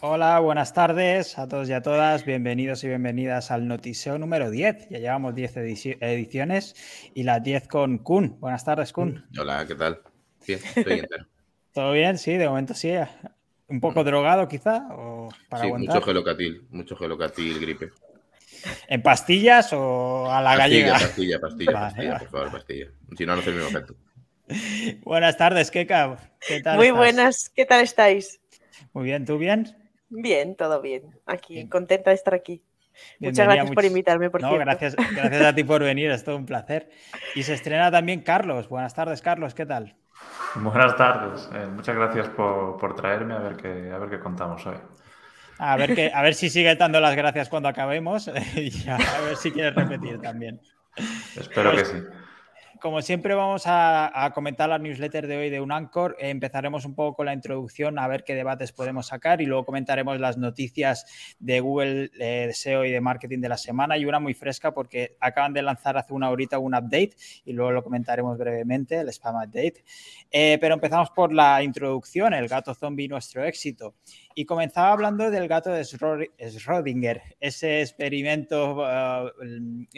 Hola, buenas tardes a todos y a todas. Bienvenidos y bienvenidas al Notiseo número 10. Ya llevamos 10 ediciones y las 10 con Kun. Buenas tardes, Kun. Hola, ¿qué tal? Bien, estoy entero. ¿Todo bien? Sí, de momento sí. ¿Un poco drogado quizá? O para sí, mucho gelocatil, mucho gelocatil gripe. ¿En pastillas o a la gallega? Pastilla, pastilla, pastilla, por favor, pastilla. Si no, no hace el mismo efecto. Buenas tardes, Keka. ¿Qué tal? Muy buenas, ¿qué tal estáis? Muy bien, ¿tú bien? Bien, todo bien. Aquí, contenta de estar aquí. Muchas gracias por invitarme, por no, Gracias, gracias a ti por venir, es todo un placer. Y se estrena también Carlos. Buenas tardes, Carlos, ¿qué tal? Buenas tardes, eh, muchas gracias por, traerme a ver qué, a ver qué contamos hoy. A ver, que, a ver si sigue dando las gracias cuando acabemos y a ver si quieres repetir también. Espero que pues sí como siempre vamos a, comentar la newsletter de hoy de Unancor. empezaremos un poco con la introducción a ver qué debates podemos sacar y luego comentaremos las noticias de Google de SEO y de marketing de la semana y una muy fresca porque acaban de lanzar hace una horita un update y luego lo comentaremos brevemente, el spam update. Eh, pero empezamos por la introducción, el gato zombie, nuestro éxito. Y comenzaba hablando del gato de Schrödinger, ese experimento, uh,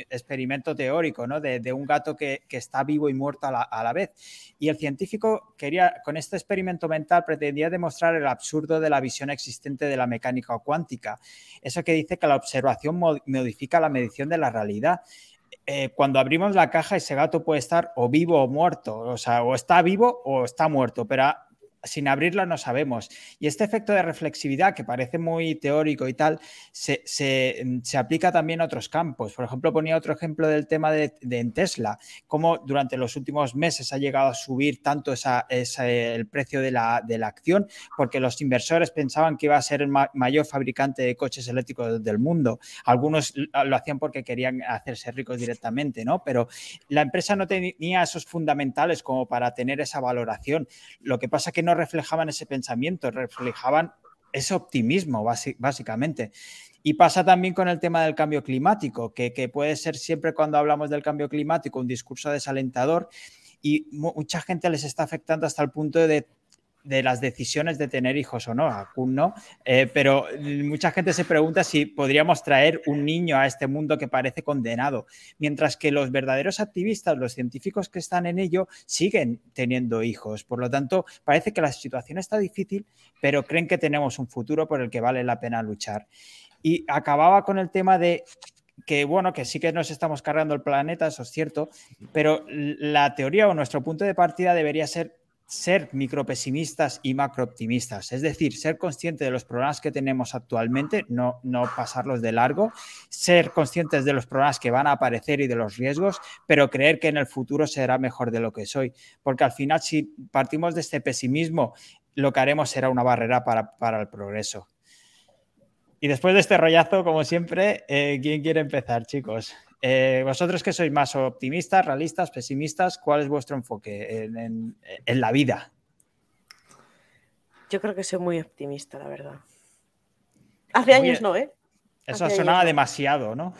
experimento teórico, ¿no? De, un gato que, está vivo y muerto a la, vez. Y el científico quería, con este experimento mental, pretendía demostrar el absurdo de la visión existente de la mecánica cuántica. Eso que dice que la observación modifica la medición de la realidad. Eh, cuando abrimos la caja, ese gato puede estar o vivo o muerto, o sea, o está vivo o está muerto, pero sin abrirla no sabemos. Y este efecto de reflexividad, que parece muy teórico y tal, se, aplica también a otros campos. Por ejemplo, ponía otro ejemplo del tema de, en Tesla, cómo durante los últimos meses ha llegado a subir tanto esa, el precio de la, de la, acción, porque los inversores pensaban que iba a ser el mayor fabricante de coches eléctricos del mundo. Algunos lo hacían porque querían hacerse ricos directamente, ¿no? Pero la empresa no tenía esos fundamentales como para tener esa valoración. Lo que pasa que no reflejaban ese pensamiento, reflejaban ese optimismo, básicamente. Y pasa también con el tema del cambio climático, que, que, puede ser siempre cuando hablamos del cambio climático un discurso desalentador y mucha gente les está afectando hasta el punto de de las decisiones de tener hijos o no, a no, eh, pero mucha gente se pregunta si podríamos traer un niño a este mundo que parece condenado, mientras que los verdaderos activistas, los científicos que están en ello, siguen teniendo hijos. Por lo tanto, parece que la situación está difícil, pero creen que tenemos un futuro por el que vale la pena luchar. Y acababa con el tema de que bueno, que sí que nos estamos cargando el planeta, eso es cierto, pero la teoría o nuestro punto de partida debería ser ser micropesimistas y macrooptimistas, es decir, ser consciente de los problemas que tenemos actualmente, no, no pasarlos de largo, ser conscientes de los problemas que van a aparecer y de los riesgos, pero creer que en el futuro será mejor de lo que soy, porque al final si partimos de este pesimismo, lo que haremos será una barrera para, el progreso. Y después de este rollazo, como siempre, eh, ¿quién quiere empezar, chicos? Eh, vosotros que sois más optimistas, realistas, pesimistas, ¿cuál es vuestro enfoque en, la vida? Yo creo que soy muy optimista, la verdad. Hace años no, ¿eh? Eso sonaba demasiado, ¿no?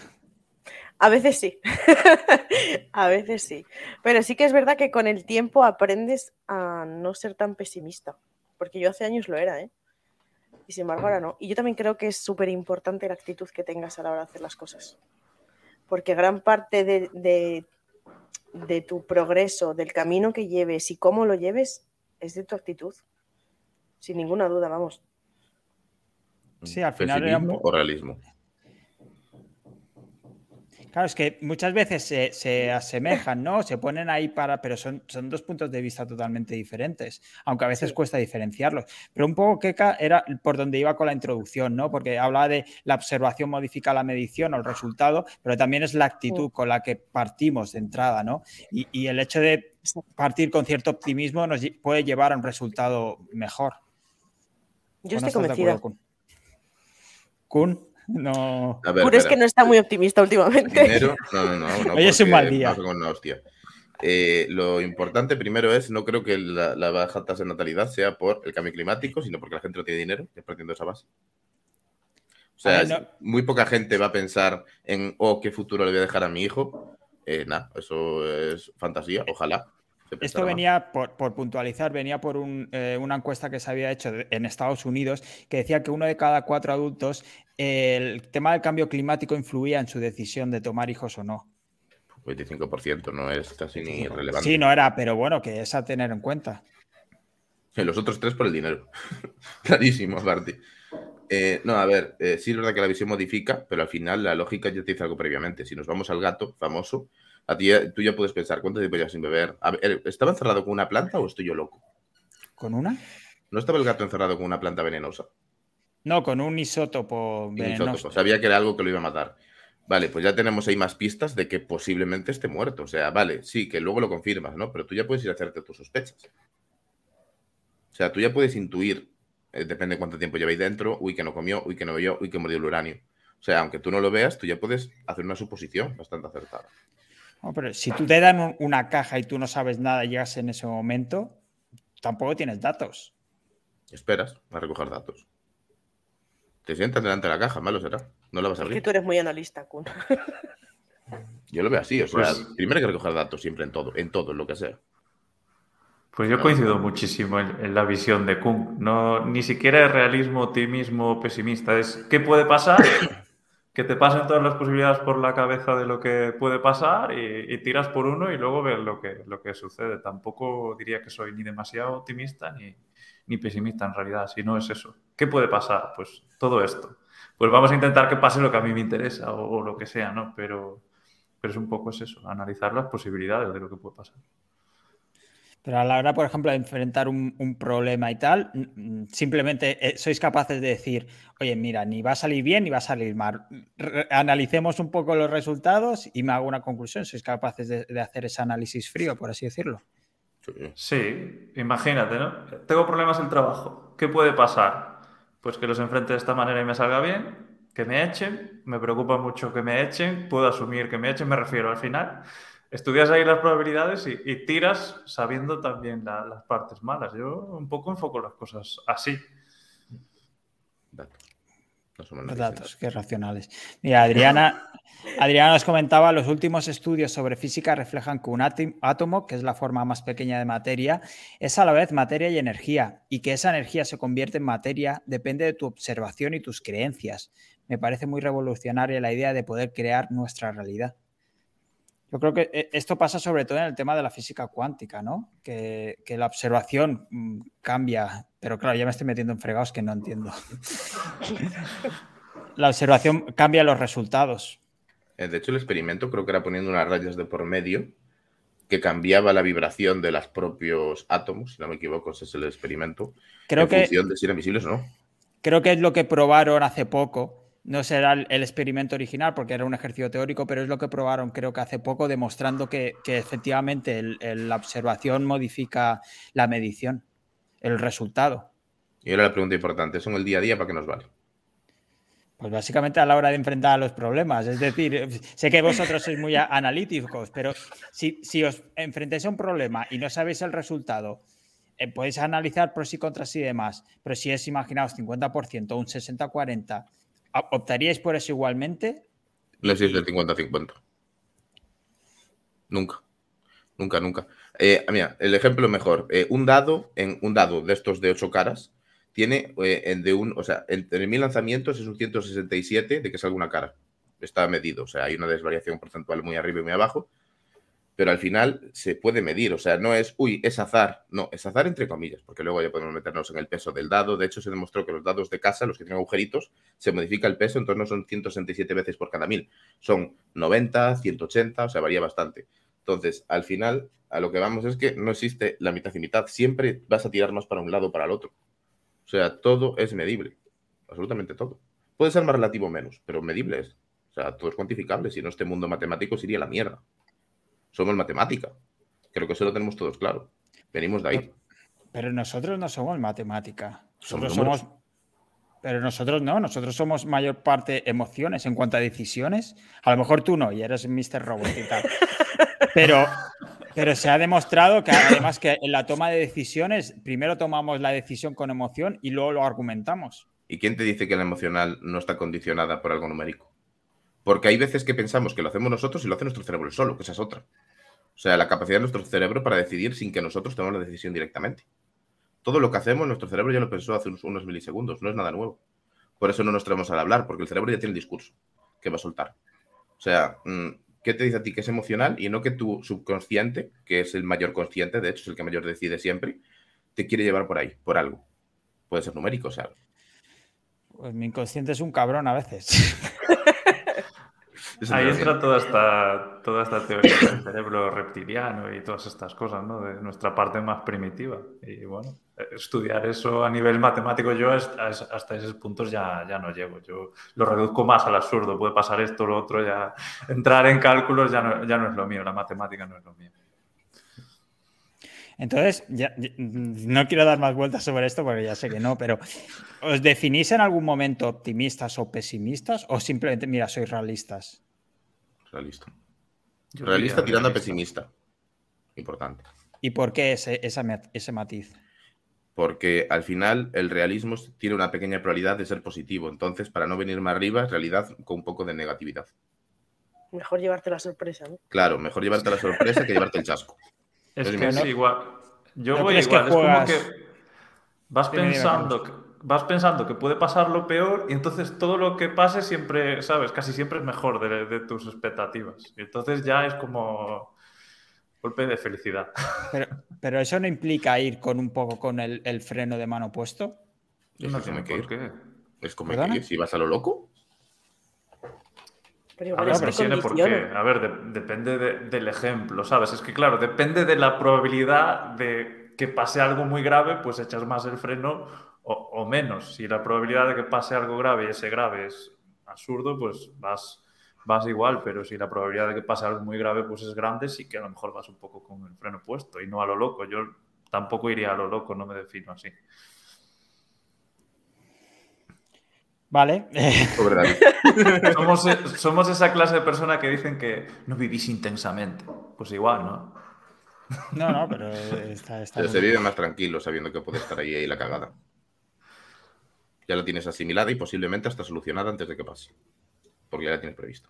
A veces sí. a veces sí. Pero sí que es verdad que con el tiempo aprendes a no ser tan pesimista. Porque yo hace años lo era, ¿eh? Y sin embargo ahora no. Y yo también creo que es súper importante la actitud que tengas a la hora de hacer las cosas porque gran parte de, tu progreso, del camino que lleves y cómo lo lleves, es de tu actitud. Sin ninguna duda, vamos. Sí, al final. o realismo? Claro, es que muchas veces se, asemejan, ¿no? Se ponen ahí para, pero son, son, dos puntos de vista totalmente diferentes, aunque a veces cuesta diferenciarlos. Pero un poco que era por donde iba con la introducción, ¿no? Porque hablaba de la observación modifica la medición o el resultado, pero también es la actitud con la que partimos de entrada, ¿no? Y, el hecho de partir con cierto optimismo nos puede llevar a un resultado mejor. Yo estoy convencida. Kun? No. es que no está muy optimista últimamente. Primero, no, no, no. Hoy es un mal día. Eh, lo importante primero es, no creo que la, baja tasa de natalidad sea por el cambio climático, sino porque la gente no tiene dinero, es partiendo de esa base. O sea, muy poca gente va a pensar en, oh, qué futuro le voy a dejar a mi hijo. Eh, nada, eso es fantasía, ojalá. Esto venía, por, puntualizar, venía por eh, una encuesta que se había hecho en Estados Unidos que decía que uno de cada cuatro adultos el tema del cambio climático influía en su decisión de tomar hijos o no. 25% no es casi ni relevante. Sí, no era, pero bueno, que es a tener en cuenta. los otros tres por el dinero. Clarísimo, Barty. Eh, no, a ver, eh, sí es verdad que la visión modifica, pero al final la lógica ya te dice algo previamente. Si nos vamos al gato famoso, a ti tú ya puedes pensar cuánto tiempo llevas sin beber. ¿Estaba encerrado con una planta o estoy yo loco? ¿Con una? ¿No estaba el gato encerrado con una planta venenosa? No, con un isótopo venenoso. Sabía que era algo que lo iba a matar. Vale, pues ya tenemos ahí más pistas de que posiblemente esté muerto. O sea, vale, sí, que luego lo confirmas, ¿no? Pero tú ya puedes ir a hacerte tus sospechas. O sea, tú ya puedes intuir, eh, depende de cuánto tiempo lleváis dentro, uy, que no comió, uy, que no bebió, uy, que murió el uranio. O sea, aunque tú no lo veas, tú ya puedes hacer una suposición bastante acertada. pero si tú te dan una caja y tú no sabes nada y llegas en ese momento, tampoco tienes datos. Esperas a recoger datos. Te sientas delante de la caja, malo será. No la vas a abrir. Es que tú eres muy analista, Kun. Yo lo veo así, o sea, pues primero hay que recoger datos siempre en todo, en todo, en lo que sea. Pues yo coincido muchísimo en, la visión de Kuhn. No, ni siquiera es realismo, optimismo, pesimista. Es qué puede pasar, que te pasen todas las posibilidades por la cabeza de lo que puede pasar y, tiras por uno y luego ves lo que, lo que sucede. Tampoco diría que soy ni demasiado optimista ni, ni pesimista en realidad, si no es eso. ¿Qué puede pasar? Pues todo esto pues vamos a intentar que pase lo que a mí me interesa o, lo que sea, ¿no? Pero, pero es un poco eso, analizar las posibilidades de lo que puede pasar. Pero a la hora, por ejemplo, de enfrentar un, problema y tal, simplemente eh, sois capaces de decir, oye, mira, ni va a salir bien ni va a salir mal. analicemos un poco los resultados y me hago una conclusión. ¿Sois capaces de, de hacer ese análisis frío, por así decirlo? Sí, imagínate, ¿no? Tengo problemas en el trabajo. ¿Qué puede pasar? Pues que los enfrente de esta manera y me salga bien, que me echen, me preocupa mucho que me echen, puedo asumir que me echen, me refiero al final. Estudias ahí las probabilidades y, tiras sabiendo también las partes malas. Yo un poco enfoco las cosas así. Datos. Datos, qué racionales. Mira, Adriana, Adriana nos comentaba, los últimos estudios sobre física reflejan que un átomo, que es la forma más pequeña de materia, es a la vez materia y energía, y que esa energía se convierte en materia depende de tu observación y tus creencias. Me parece muy revolucionaria la idea de poder crear nuestra realidad. Yo creo que eh, esto pasa sobre todo en el tema de la física cuántica, ¿no? Que, que la observación mm, cambia, pero claro, ya me estoy metiendo en fregados que no entiendo. la observación cambia los resultados. Eh, de hecho, el experimento creo que era poniendo unas rayas de por medio que cambiaba la vibración de los propios átomos, si no me equivoco, ese es el experimento. Creo que, función de si eran visibles o no. Creo que es lo que probaron hace poco. No será el, experimento original porque era un ejercicio teórico, pero es lo que probaron creo que hace poco, demostrando que, efectivamente la observación modifica la medición, el resultado. Y ahora la pregunta importante, ¿eso en el día a día para qué nos vale? Pues básicamente a la hora de enfrentar a los problemas. Es decir, sé que vosotros sois muy analíticos, pero si, si os enfrentáis a un problema y no sabéis el resultado, eh, podéis analizar pros y contras y demás, pero si es, imaginaos, 50% o un 60-40, ¿optaríais por eso igualmente? No existe el 50-50. Nunca. Nunca, nunca. Eh, mira, el ejemplo mejor. Eh, un dado, en un dado de estos de ocho caras, tiene eh, de un, o sea, entre mil lanzamientos es un 167 de que salga una cara. Está medido, o sea, hay una desvariación porcentual muy arriba y muy abajo, pero al final se puede medir, o sea, no es, uy, es azar, no, es azar entre comillas, porque luego ya podemos meternos en el peso del dado. De hecho, se demostró que los dados de casa, los que tienen agujeritos, se modifica el peso, entonces no son 167 veces por cada mil, son 90, 180, o sea, varía bastante. Entonces, al final, a lo que vamos es que no existe la mitad y mitad, siempre vas a tirar más para un lado o para el otro. O sea, todo es medible, absolutamente todo. Puede ser más relativo o menos, pero medible es. O sea, todo es cuantificable. Si no, este mundo matemático sería la mierda. Somos matemática. Creo que eso lo tenemos todos claro. Venimos de ahí. Pero nosotros no somos matemática. Nosotros somos. Pero nosotros no, nosotros somos mayor parte emociones en cuanto a decisiones. A lo mejor tú no, y eres Mr. Robot y tal. Pero, pero se ha demostrado que además que en la toma de decisiones, primero tomamos la decisión con emoción y luego lo argumentamos. ¿Y quién te dice que la emocional no está condicionada por algo numérico? Porque hay veces que pensamos que lo hacemos nosotros y lo hace nuestro cerebro solo, que esa es otra. O sea, la capacidad de nuestro cerebro para decidir sin que nosotros tomemos la decisión directamente. Todo lo que hacemos, nuestro cerebro ya lo pensó hace unos, milisegundos, no es nada nuevo. Por eso no nos traemos al hablar, porque el cerebro ya tiene el discurso que va a soltar. O sea, mm, ¿qué te dice a ti que es emocional y no que tu subconsciente, que es el mayor consciente, de hecho es el que mayor decide siempre, te quiere llevar por ahí, por algo? Puede ser numérico, o sea. Pues mi inconsciente es un cabrón a veces. Ahí entra toda esta, toda esta teoría del cerebro reptiliano y todas estas cosas, ¿no? De nuestra parte más primitiva. Y bueno, estudiar eso a nivel matemático yo hasta esos puntos ya, ya no llego. Yo lo reduzco más al absurdo. Puede pasar esto, lo otro, ya entrar en cálculos ya no, ya no es lo mío, la matemática no es lo mío. Entonces, ya, no quiero dar más vueltas sobre esto porque ya sé que no, pero ¿os definís en algún momento optimistas o pesimistas o simplemente, mira, sois realistas? Realista. realista tirando a pesimista. Importante. ¿Y por qué ese, ese matiz? Porque al final el realismo tiene una pequeña probabilidad de ser positivo. Entonces, para no venir más arriba, es realidad con un poco de negatividad. Mejor llevarte la sorpresa, ¿no? Claro, mejor llevarte la sorpresa que llevarte el chasco. Es que es igual. Yo voy igual. Es como que vas pensando, que, vas pensando que puede pasar lo peor y entonces todo lo que pase siempre, ¿sabes? Casi siempre es mejor de, tus expectativas. Y entonces ya es como golpe de felicidad. Pero, eso no implica ir con un poco con el, freno de mano puesto. no por qué. Es como que si vas a lo loco. Pero a ver, por qué. A ver, depende del ejemplo, ¿sabes? Es que, claro, depende de la probabilidad de que pase algo muy grave, pues echas más el freno o, menos. Si la probabilidad de que pase algo grave y ese grave es absurdo, pues vas, vas igual. Pero si la probabilidad de que pase algo muy grave pues es grande, sí que a lo mejor vas un poco con el freno puesto y no a lo loco. Yo tampoco iría a lo loco, no me defino así. Vale. somos, somos, esa clase de persona que dicen que no vivís intensamente. Pues igual, ¿no? No, no, pero está, se vive más tranquilo sabiendo que puede estar ahí, ahí la cagada. Ya la tienes asimilada y posiblemente hasta solucionada antes de que pase. Porque ya la tienes previsto.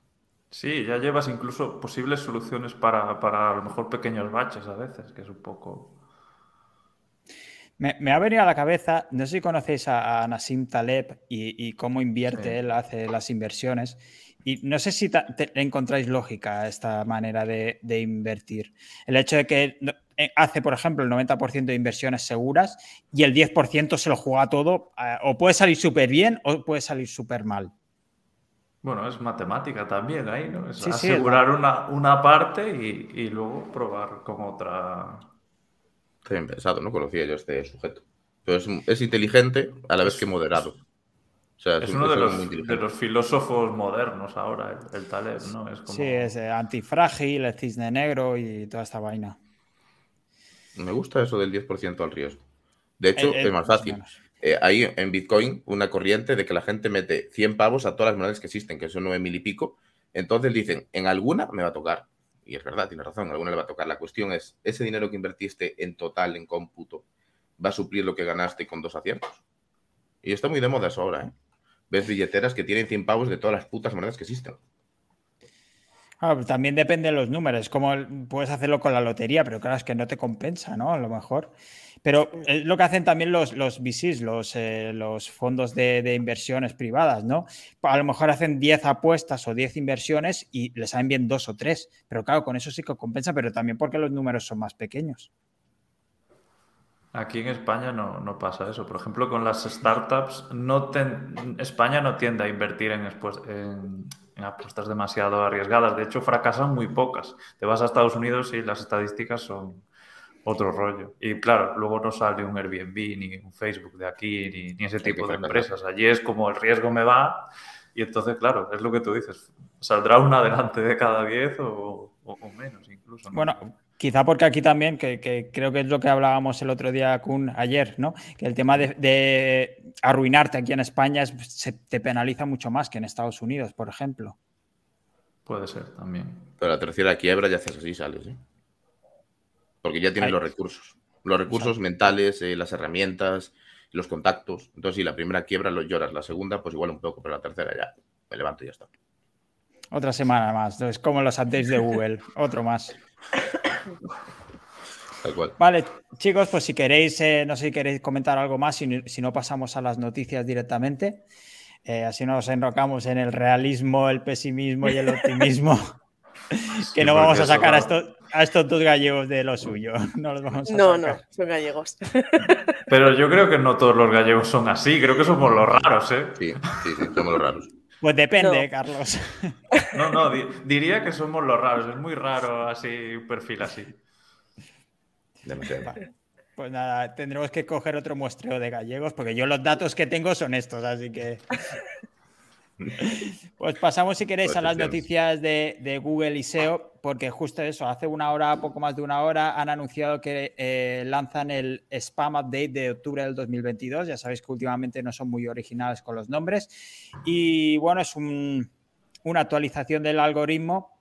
Sí, ya llevas incluso posibles soluciones para, para a lo mejor pequeños baches a veces, que es un poco. Me, ha venido a la cabeza, no sé si conocéis a, Nassim Taleb y, cómo invierte él, hace las inversiones. Y no sé si encontráis lógica a esta manera de, invertir. El hecho de que hace, por ejemplo, el 90% de inversiones seguras y el 10% se lo juega todo, eh, o puede salir súper bien o puede salir súper mal. Bueno, es matemática también ahí, ¿no? Es asegurar una, una, parte y, y luego probar con otra, Está bien pensado, no conocía yo este sujeto. Pero es, inteligente a la vez que moderado. es, uno de los, filósofos modernos ahora, el, Taleb, ¿no? Sí, es eh, antifrágil, el cisne negro y toda esta vaina. Me gusta eso del 10% al riesgo. De hecho, es más fácil. Eh, hay en Bitcoin una corriente de que la gente mete 100 pavos a todas las monedas que existen, que son 9 mil y pico. Entonces dicen, en alguna me va a tocar y es verdad, tiene razón, alguna le va a tocar. La cuestión es, ¿ese dinero que invertiste en total, en cómputo, va a suplir lo que ganaste con dos aciertos? Y está muy de moda eso ahora, ¿eh? Ves billeteras que tienen 100 pavos de todas las putas monedas que existen. Ah, también depende de los números, como puedes hacerlo con la lotería, pero claro, es que no te compensa, ¿no? A lo mejor. Pero es lo que hacen también los, los VCs, los, eh, los fondos de, inversiones privadas, ¿no? A lo mejor hacen 10 apuestas o 10 inversiones y les salen bien dos o tres. Pero claro, con eso sí que compensa, pero también porque los números son más pequeños. Aquí en España no, pasa eso. Por ejemplo, con las startups, no España no tiende a invertir en, en, en, apuestas demasiado arriesgadas. De hecho, fracasan muy pocas. Te vas a Estados Unidos y las estadísticas son, otro rollo. Y claro, luego no sale un Airbnb, ni un Facebook de aquí, ni, ese tipo de empresas. Allí es como el riesgo me va y entonces, claro, es lo que tú dices, saldrá una delante de cada diez o, menos incluso. Bueno, quizá porque aquí también, que, creo que es lo que hablábamos el otro día, con ayer, ¿no? Que el tema de, arruinarte aquí en España se te penaliza mucho más que en Estados Unidos, por ejemplo. Puede ser también. Pero la tercera quiebra ya haces así, sales, ¿eh? porque ya tienes los recursos. Los recursos mentales, eh, las herramientas, los contactos. Entonces, si la primera quiebra lo lloras, la segunda, pues igual un poco, pero la tercera ya me levanto y ya está. Otra semana más. Es como los updates de Google. Otro más. Vale, chicos, pues si queréis, eh, no sé si queréis comentar algo más, si, si no pasamos a las noticias directamente. Eh, así nos enrocamos en el realismo, el pesimismo y el optimismo. que no vamos a sacar a estos, a estos dos gallegos de lo suyo. No, los vamos a no, no, son gallegos. Pero yo creo que no todos los gallegos son así, creo que somos los raros, ¿eh? Sí, sí, sí somos los raros. Pues depende, Carlos. No, no, diría que somos los raros. Es muy raro así, un perfil así. Demasiado. Pues nada, tendremos que coger otro muestreo de gallegos, porque yo los datos que tengo son estos, así que. Pues pasamos, si queréis, a las noticias de, Google y SEO, porque justo eso, hace una hora, poco más de una hora, han anunciado que eh, lanzan el Spam Update de octubre del 2022. Ya sabéis que últimamente no son muy originales con los nombres. Y bueno, es una actualización del algoritmo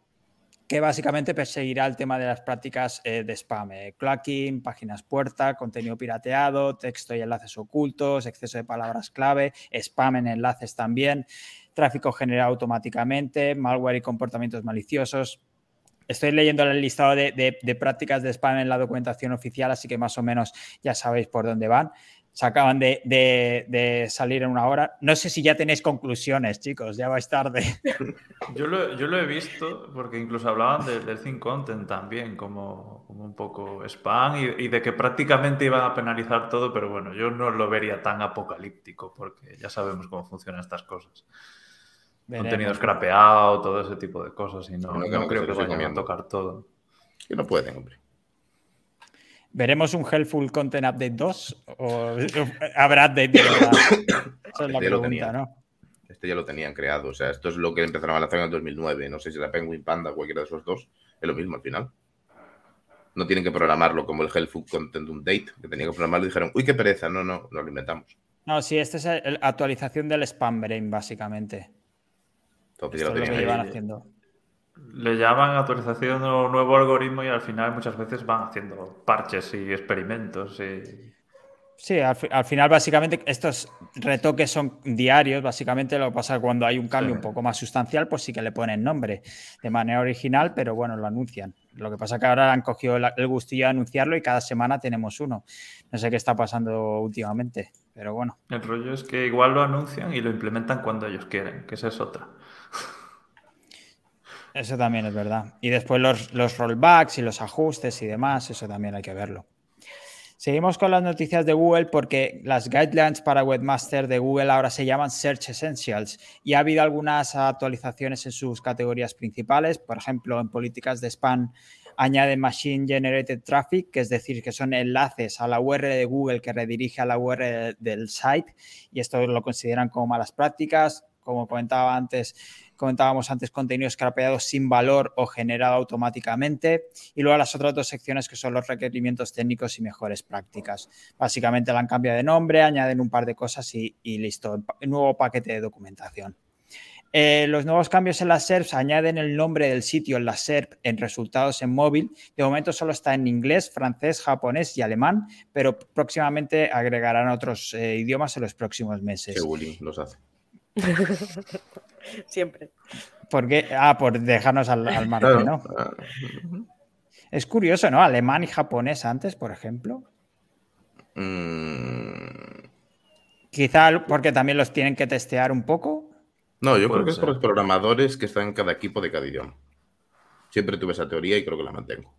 que básicamente perseguirá el tema de las prácticas eh, de spam, eh, clacking, páginas puerta, contenido pirateado, texto y enlaces ocultos, exceso de palabras clave, spam en enlaces también, tráfico generado automáticamente, malware y comportamientos maliciosos. Estoy leyendo el listado de prácticas de spam en la documentación oficial, así que más o menos ya sabéis por dónde van se acaban de, salir en una hora. No sé si ya tenéis conclusiones, chicos, ya vais tarde. Yo lo, he visto porque incluso hablaban del Think Content también, como, un poco spam y, de que prácticamente iban a penalizar todo, pero bueno, yo no lo vería tan apocalíptico porque ya sabemos cómo funcionan estas cosas. Contenido scrapeado, todo ese tipo de cosas y no, creo que vayan a tocar todo. Que no pueden, hombre. ¿Veremos un Helpful Content Update 2 o habrá update de Esa es la pregunta, ¿no? Este ya lo tenían creado, o sea, esto es lo que empezaron a lanzar en el 2009. No sé si la Penguin Panda o cualquiera de esos dos, es lo mismo al final. No tienen que programarlo como el Helpful Content Update, que tenían que programarlo y dijeron, uy, qué pereza, no, no, lo inventamos. No, sí, esta es la actualización del Spam Brain, básicamente. Entonces ya lo tenían lo haciendo le llaman actualización o nuevo algoritmo y al final muchas veces van haciendo parches y experimentos. Sí, al, final básicamente estos retoques son diarios, básicamente lo que pasa cuando hay un cambio un poco más sustancial, pues sí que le ponen nombre de manera original, pero bueno, lo anuncian. Lo que pasa es que ahora han cogido el gustillo de anunciarlo y cada semana tenemos uno. No sé qué está pasando últimamente, pero bueno. El rollo es que igual lo anuncian y lo implementan cuando ellos quieren, que esa es otra. Eso también es verdad. Y después los, rollbacks y los ajustes y demás, eso también hay que verlo. Seguimos con las noticias de Google porque las guidelines para Webmaster de Google ahora se llaman Search Essentials y ha habido algunas actualizaciones en sus categorías principales. Por ejemplo, en políticas de spam añaden Machine Generated Traffic, que es decir, que son enlaces a la URL de Google que redirige a la URL del site y esto lo consideran como malas prácticas. Como comentaba antes, comentábamos antes, contenido escrapeado sin valor o generado automáticamente. Y luego las otras dos secciones que son los requerimientos técnicos y mejores prácticas. Básicamente la han cambiado de nombre, añaden un par de cosas y, listo. nuevo paquete de documentación. Eh, los nuevos cambios en las SERPs añaden el nombre del sitio en la SERP en resultados en móvil. De momento solo está en inglés, francés, japonés y alemán, pero próximamente agregarán otros eh, idiomas en los próximos meses. Qué los hace. Siempre. ¿Por Ah, por dejarnos al, al margen, ¿no? Es curioso, ¿no? Alemán y japonés antes, por ejemplo. Mm. Quizá porque también los tienen que testear un poco. No, yo creo que es por los programadores que están en cada equipo de cada idioma. Siempre tuve esa teoría y creo que la mantengo.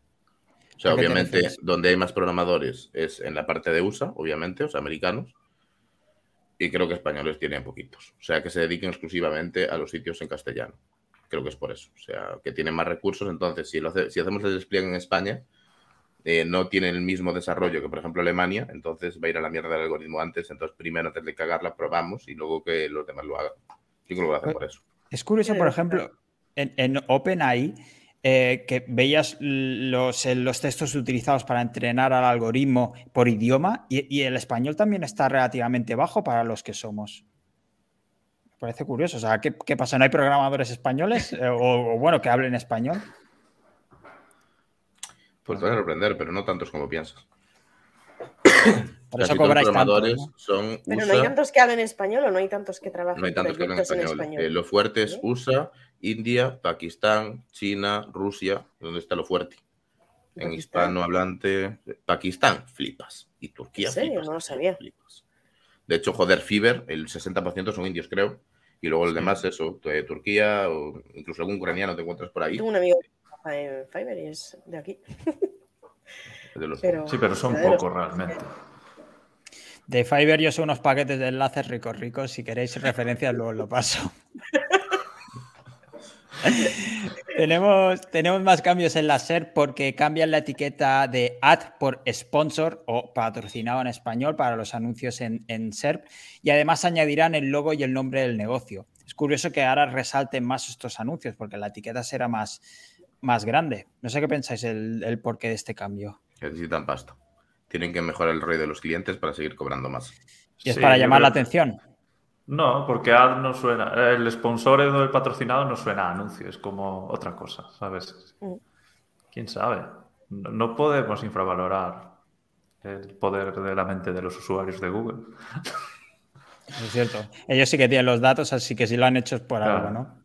O sea, obviamente, donde hay más programadores es en la parte de USA, obviamente, o sea, americanos y creo que españoles tienen poquitos. O sea, que se dediquen exclusivamente a los sitios en castellano. Creo que es por eso. O sea, que tienen más recursos. Entonces, si, lo si hacemos el despliegue en España, eh, no tienen el mismo desarrollo que, por ejemplo, Alemania. Entonces va a ir a la mierda del algoritmo antes. Entonces, primero, antes de cagarla, probamos y luego que los demás lo hagan. Yo creo que lo hacen por eso. Es curioso, por ejemplo, en, en OpenAI eh, que veías los, eh, los, textos utilizados para entrenar al algoritmo por idioma y, el español también está relativamente bajo para los que somos. Me parece curioso. O sea, ¿qué, pasa? ¿No hay programadores españoles? Eh, o, bueno, que hablen español. Pues te a sorprender, pero no tantos como piensas. Por eso cobráis programadores son Pero no hay tantos que hablen español o no hay tantos que trabajen No hay tantos que hablen español. lo fuerte es USA, India, Pakistán, China, Rusia, donde está lo fuerte. En hispanohablante, Pakistán, flipas. Y Turquía, ¿En serio? flipas. No lo sabía. flipas. De hecho, joder, Fiverr, el 60% son indios, creo. Y luego el demás, eso, de Turquía o incluso algún ucraniano te encuentras por ahí. Tengo un amigo que trabaja en Fiverr y es de aquí. de los- Pero, Sí, pero son pocos realmente. De Fiverr yo soy unos paquetes de enlaces ricos ricos. Si queréis referencias, luego lo paso. Tenemos, tenemos más cambios en la SER porque cambian la etiqueta de ad por sponsor o patrocinado en español para los anuncios en, en SERP y además añadirán el logo y el nombre del negocio. Es curioso que ahora resalten más estos anuncios porque la etiqueta será más, más grande. No sé qué pensáis el, el porqué de este cambio. Necesitan pasta. Tienen que mejorar el rol de los clientes para seguir cobrando más. Y es Sí, para llamar la atención. No, porque ad no suena. El sponsor o el patrocinado no suena a anuncio, es como otra cosa, ¿sabes? Mm. ¿Quién sabe? No, no podemos infravalorar el poder de la mente de los usuarios de Google. Es cierto. Ellos sí que tienen los datos, así que si lo han hecho es por Claro. algo, ¿no?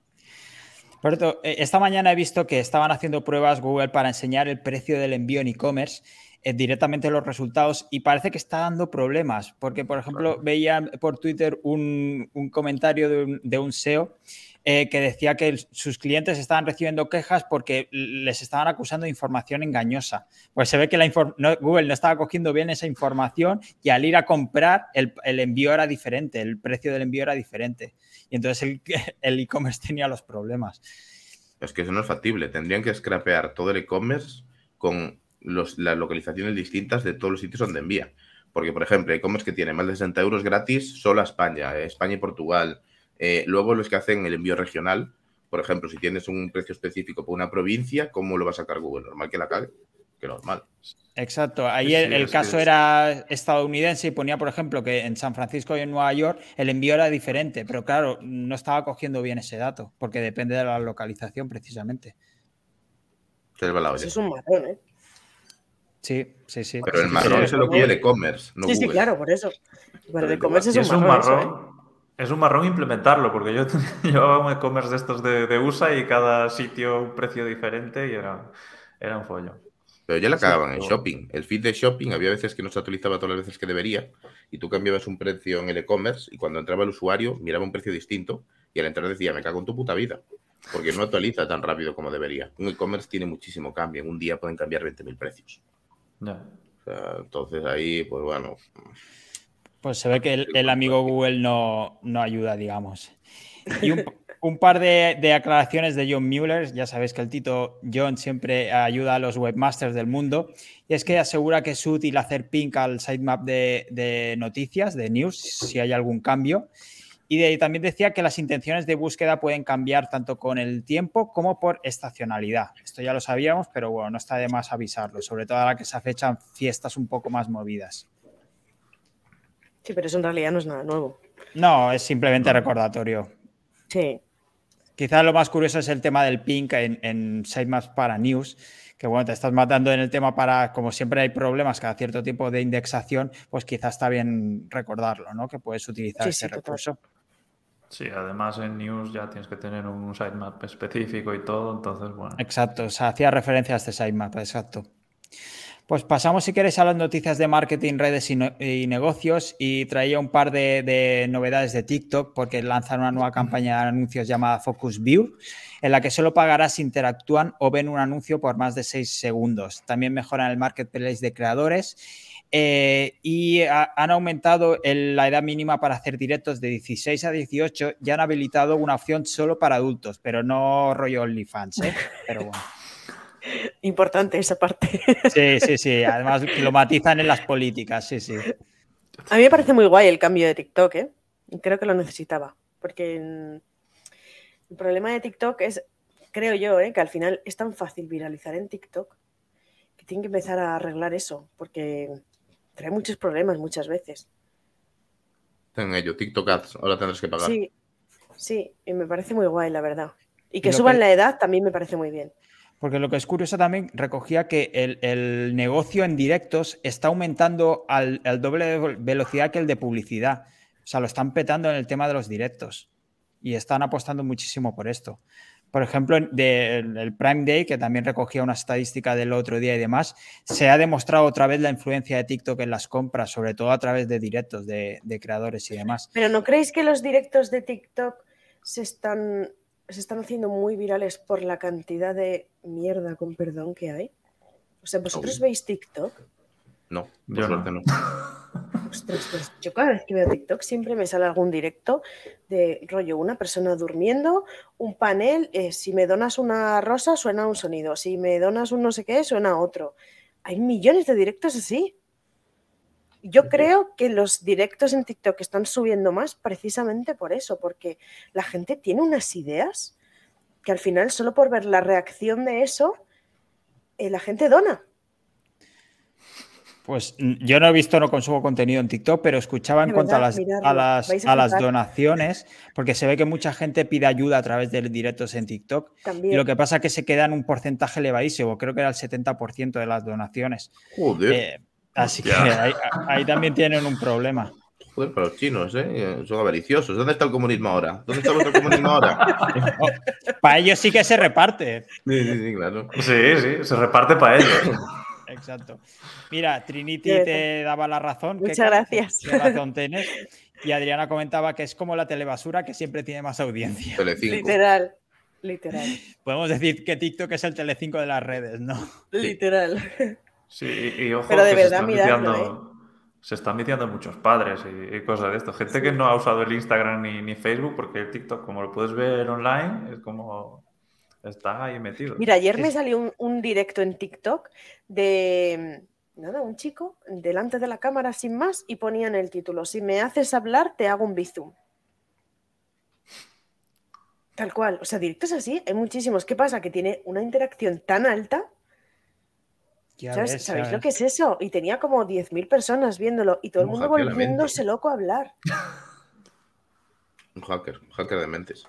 Por cierto, eh, esta mañana he visto que estaban haciendo pruebas Google para enseñar el precio del envío en e-commerce directamente los resultados y parece que está dando problemas, porque por ejemplo veía por Twitter un, un comentario de un, de un SEO eh, que decía que el- sus clientes estaban recibiendo quejas porque les estaban acusando de información engañosa. Pues se ve que la no- Google no estaba cogiendo bien esa información y al ir a comprar el, el envío era diferente, el precio del envío era diferente. Y entonces el el e-commerce tenía los problemas. Es que eso no es factible. Tendrían que scrapear todo el e-commerce con los- las localizaciones distintas de todos los sitios donde envía. Porque, por ejemplo, e-commerce que tiene más de 60 euros gratis solo a España, eh, España y Portugal. Eh, luego los que hacen el envío regional, por ejemplo, si tienes un precio específico por una provincia, ¿cómo lo va a sacar Google? Normal que la cague. Que normal. Exacto. Ahí el, caso era estadounidense y ponía, por ejemplo, que en San Francisco y en Nueva York el envío era diferente, pero claro, no estaba cogiendo bien ese dato, porque depende de la localización precisamente. Se les va la olla. es un marrón, ¿eh? Sí, sí, sí. Pero el marrón sí, se lo coge el e-commerce, no sí, sí, claro, por eso. Pero el e-commerce es, es un marrón. eso, ¿eh? Es un marrón implementarlo, porque yo llevaba un e-commerce de estos de, de USA y cada sitio un precio diferente y era, era un follón. Pero ya la cagaban en shopping. El feed de shopping había veces que no se actualizaba todas las veces que debería y tú cambiabas un precio en el e-commerce y cuando entraba el usuario miraba un precio distinto y al entrar decía, me cago en tu puta vida. Porque no actualiza tan rápido como debería. Un e-commerce tiene muchísimo cambio. En un día pueden cambiar 20.000 precios. Ya. O sea, entonces ahí, pues bueno, Pues se ve que el, el amigo Google no, no ayuda, digamos. Y un, un par de, de aclaraciones de John Mueller. Ya sabéis que el Tito John siempre ayuda a los webmasters del mundo. Y es que asegura que es útil hacer ping al sitemap de, de noticias, de news, si hay algún cambio. Y de- también decía que las intenciones de búsqueda pueden cambiar tanto con el tiempo como por estacionalidad. Esto ya lo sabíamos, pero bueno, no está de más avisarlo, sobre todo ahora que se acechan fiestas un poco más movidas. Sí, pero eso en realidad no es nada nuevo. No, es simplemente recordatorio. Sí. Quizás lo más curioso es el tema del ping en, en sitemaps para news, que bueno, te estás matando en el tema para, como siempre hay problemas cada cierto tipo de indexación, pues quizás está bien recordarlo, ¿no? Que puedes utilizar Sí, ese sí, total. Sí, además en News ya tienes que tener un sitemap específico y todo, entonces bueno. Exacto, o sea, hacía referencia a este sitemap, exacto. Pues pasamos, si queréis, a las noticias de marketing, redes y, negocios. Y traía un par de, de novedades de TikTok, porque lanzan una nueva campaña de anuncios llamada Focus View, en la que solo pagarás si interactúan o ven un anuncio por más de 6 segundos. También mejoran el marketplace de creadores. Eh, y ha- han aumentado el- la edad mínima para hacer directos de 16 a 18 y han habilitado una opción solo para adultos, pero no rollo OnlyFans, ¿eh? Pero bueno. Importante esa parte. Sí, sí, sí. Además lo matizan en las políticas, sí, sí. A mí me parece muy guay el cambio de TikTok, ¿eh? Creo que lo necesitaba. Porque el problema de TikTok es, creo yo, ¿eh? que al final es tan fácil viralizar en TikTok que tienen que empezar a arreglar eso. Porque trae muchos problemas muchas veces. ten ello, TikTok Ads, ahora tendrás que pagar. Sí, sí, y me parece muy guay, la verdad. Y que lo suban que- la edad también me parece muy bien. Porque lo que es curioso también, recogía que el, el negocio en directos está aumentando al, al doble de velocidad que el de publicidad. O sea, lo están petando en el tema de los directos. Y están apostando muchísimo por esto. Por ejemplo, del Prime Day, que también recogía una estadística del otro día y demás, se ha demostrado otra vez la influencia de TikTok en las compras, sobre todo a través de directos de, creadores y demás. Pero ¿no creéis que los directos de TikTok se están, se están haciendo muy virales por la cantidad de mierda, con perdón, que hay? O sea, ¿vosotros veis TikTok? No, yo no. no. Ostras, pues yo cada vez que veo TikTok siempre me sale algún directo de rollo, una persona durmiendo, un panel, eh, si me donas una rosa suena un sonido, si me donas un no sé qué suena otro. Hay millones de directos así. Yo creo que los directos en TikTok están subiendo más precisamente por eso, porque la gente tiene unas ideas que al final solo por ver la reacción de eso, eh, la gente dona. Pues yo no he visto, no consumo contenido en TikTok, pero escuchaba en cuanto a las, a las, a, las donaciones, porque se ve que mucha gente pide ayuda a través de directos en TikTok. Y lo que pasa es que se queda en un porcentaje elevadísimo, creo que era el 70% de las donaciones. Joder. Eh, así que ahí, también tienen un problema. Joder, para los chinos, ¿eh? Son avariciosos. ¿Dónde está el comunismo ahora? ¿Dónde está vuestro comunismo ahora? Oh, para ellos sí que se reparte. Sí, sí, sí, claro. Sí, sí, se reparte para ellos. Exacto. Mira, Trinity te daba la razón. Muchas gracias. razón Y Adriana comentaba que es como la telebasura que siempre tiene más audiencia. Literal. Literal. Podemos decir que TikTok es el Telecinco de las redes, ¿no? Literal. Sí, y ojo Pero de que verdad, se están, se están metiendo muchos padres y, cosas de esto. Gente que no ha usado el Instagram ni, ni Facebook, porque el TikTok, como lo puedes ver online, es como Está ahí metido. Mira, ayer me salió un, directo en TikTok de nada, un chico delante de la cámara sin más y ponía en el título: Si me haces hablar, te hago un bizum. Tal cual. O sea, directos así, hay muchísimos. ¿Qué pasa? Que tiene una interacción tan alta. ¿Sabéis lo que es eso? Y tenía como 10.000 personas viéndolo y todo el mundo volviéndose loco a hablar. Un hacker, un hacker de mentes.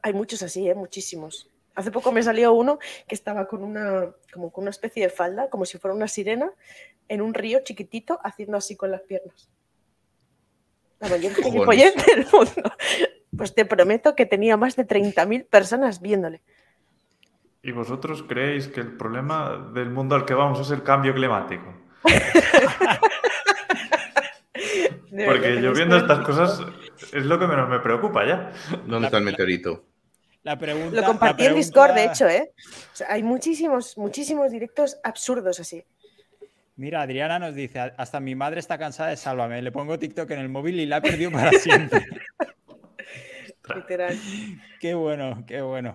Hay muchos así, ¿eh? muchísimos. Hace poco me salió uno que estaba con una, como con una especie de falda, como si fuera una sirena, en un río chiquitito, haciendo así con las piernas. La mayor gilipollez del mundo. Pues te prometo que tenía más de 30.000 personas viéndole. ¿Y vosotros creéis que el problema del mundo al que vamos es el cambio climático? Porque yo viendo estas cosas es lo que menos me preocupa ya. ¿Dónde está el meteorito? La pregunta, Lo compartí en Discord, de hecho, ¿eh? hay muchísimos, muchísimos directos absurdos así. Mira, Adriana nos dice, hasta mi madre está cansada de Sálvame, le pongo TikTok en el móvil y la ha perdido para siempre. Literal. Qué bueno, qué bueno.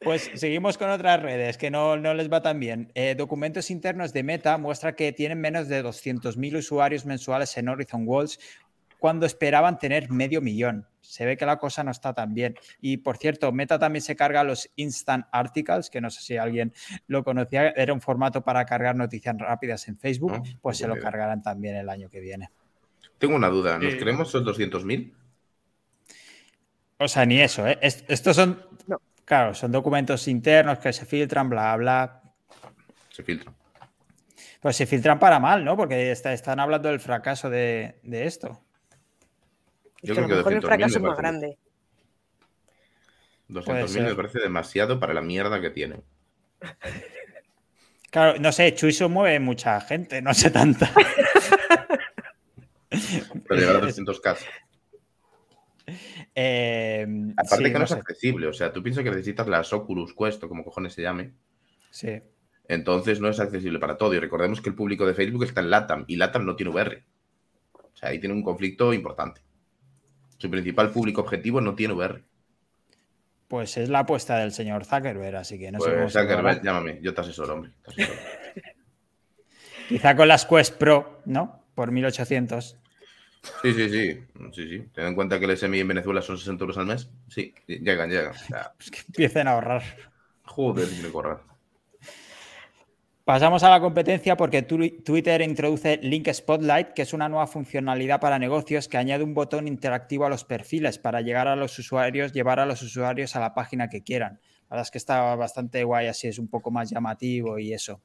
Pues seguimos con otras redes que no, no les va tan bien. Eh, documentos internos de Meta muestra que tienen menos de 200.000 usuarios mensuales en Horizon Walls, cuando esperaban tener medio millón. Se ve que la cosa no está tan bien. Y por cierto, Meta también se carga los Instant Articles, que no sé si alguien lo conocía, era un formato para cargar noticias rápidas en Facebook, ah, pues se lo cargarán también el año que viene. Tengo una duda, ¿nos creemos esos 200.000? O sea, ni eso, ¿eh? estos son, claro, son documentos internos que se filtran, bla, bla. Se filtran. Pues se filtran para mal, ¿no? Porque están hablando del fracaso de esto. Yo creo que, a lo mejor el fracaso es más grande. 200.000 me parece demasiado para la mierda que tiene. Claro, no sé, Chuiso mueve mucha gente, no sé tanta. Pero llegar a 200k. Eh, Aparte que no, es accesible, o sea, tú piensas que necesitas las Oculus Quest o como cojones se llame. Sí. Entonces no es accesible para todo. Y recordemos que el público de Facebook está en LATAM y LATAM no tiene VR. O sea, ahí tiene un conflicto importante. Su principal público objetivo no tiene VR. Pues es la apuesta del señor Zuckerberg, así que no sé pues Zuckerberg, llámame, yo te asesoro, hombre. Quizá con las Quest Pro, ¿no? Por 1800. Sí, sí, sí. Sí, sí. Ten en cuenta que el SMI en Venezuela son 60 euros al mes. Sí, llegan, llegan. Pues que empiecen a ahorrar. Joder, tiene que ahorrar. Pasamos a la competencia porque Twitter introduce Link Spotlight, que es una nueva funcionalidad para negocios que añade un botón interactivo a los perfiles para llegar a los usuarios, llevar a los usuarios a la página que quieran. La verdad es que está bastante guay, así es un poco más llamativo y eso.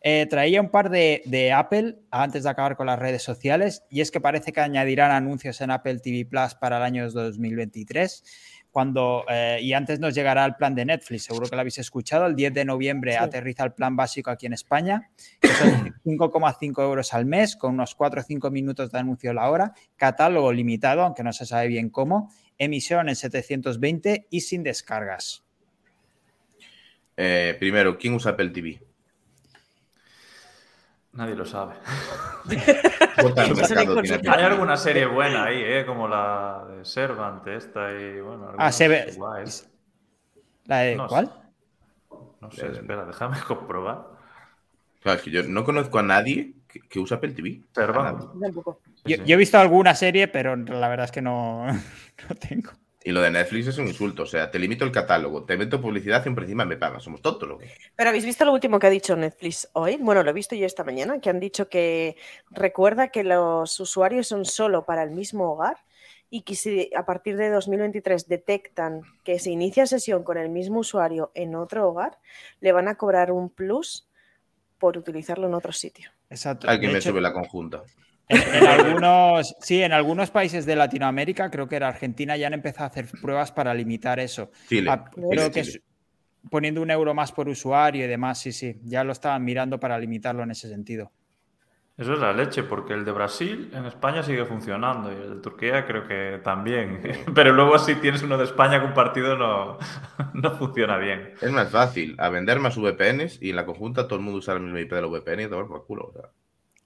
Eh, traía un par de, de, Apple antes de acabar con las redes sociales y es que parece que añadirán anuncios en Apple TV Plus para el año 2023 cuando, eh, y antes nos llegará el plan de Netflix, seguro que lo habéis escuchado, el 10 de noviembre aterriza el plan básico aquí en España, que son 5,5 euros al mes, con unos 4 o 5 minutos de anuncio a la hora, catálogo limitado, aunque no se sabe bien cómo, emisión en 720 y sin descargas. Eh, primero, ¿quién usa Apple TV? Nadie lo sabe. Hay alguna serie buena ahí, ¿eh? como la de Servant, esta y bueno. Ah, se ve. ¿La de cuál? No sé, espera, déjame comprobar. Claro, es que yo no conozco a nadie que, use Apple TV. Servant. Yo, yo, he visto alguna serie, pero la verdad es que no, no tengo. Y lo de Netflix es un insulto. O sea, te limito el catálogo, te meto publicidad y por encima me pagas. Somos tontos, ¿lo Pero habéis visto lo último que ha dicho Netflix hoy. Bueno, lo he visto yo esta mañana, que han dicho que recuerda que los usuarios son solo para el mismo hogar y que si a partir de 2023 detectan que se inicia sesión con el mismo usuario en otro hogar, le van a cobrar un plus por utilizarlo en otro sitio. Exacto. Alguien me sube la conjunta. En, algunos, sí, en algunos países de Latinoamérica, creo que era Argentina, ya han empezado a hacer pruebas para limitar eso. Ah, creo que poniendo un euro más por usuario y demás, sí, sí, ya lo estaban mirando para limitarlo en ese sentido. Eso es la leche, porque el de Brasil en España sigue funcionando y el de Turquía creo que también. Pero luego si tienes uno de España compartido no, no funciona bien. Es más fácil, a vender más VPNs y en la conjunta todo el mundo usa el mismo IP de los VPN y todo por culo.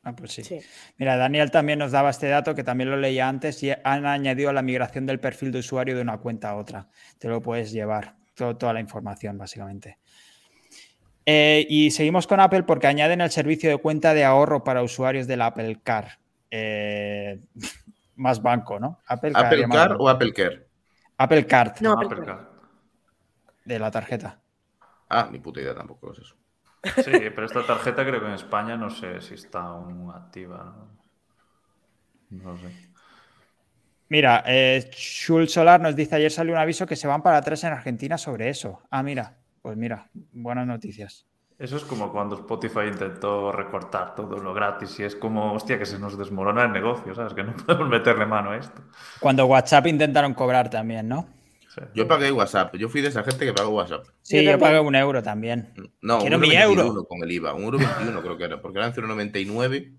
Ah, pues sí. Mira, Daniel también nos daba este dato que también lo leía antes y han añadido la migración del perfil de usuario de una cuenta a otra. Te lo puedes llevar, toda la información, básicamente. Eh, y seguimos con Apple porque añaden el servicio de cuenta de ahorro para usuarios del Apple Car. Eh, más banco, ¿no? Apple, Car, o Apple Care? Apple Card. No, Apple, Card. De la tarjeta. Ah, ni puta idea tampoco es eso. Sí, pero esta tarjeta creo que en España no sé si está aún activa. No, sé. Mira, eh, Shul Solar nos dice ayer salió un aviso que se van para atrás en Argentina sobre eso. Ah, mira, pues mira, buenas noticias. Eso es como cuando Spotify intentó recortar todo lo gratis y es como, hostia, que se nos desmorona el negocio, ¿sabes? Que no podemos meterle mano a esto. Cuando WhatsApp intentaron cobrar también, ¿no? Yo pagué WhatsApp. Yo fui de esa gente que pagó WhatsApp. Sí, yo, pagué un euro también. No, Quiero mi euro. con el IVA. Un euro 21 creo que era. Porque eran 0,99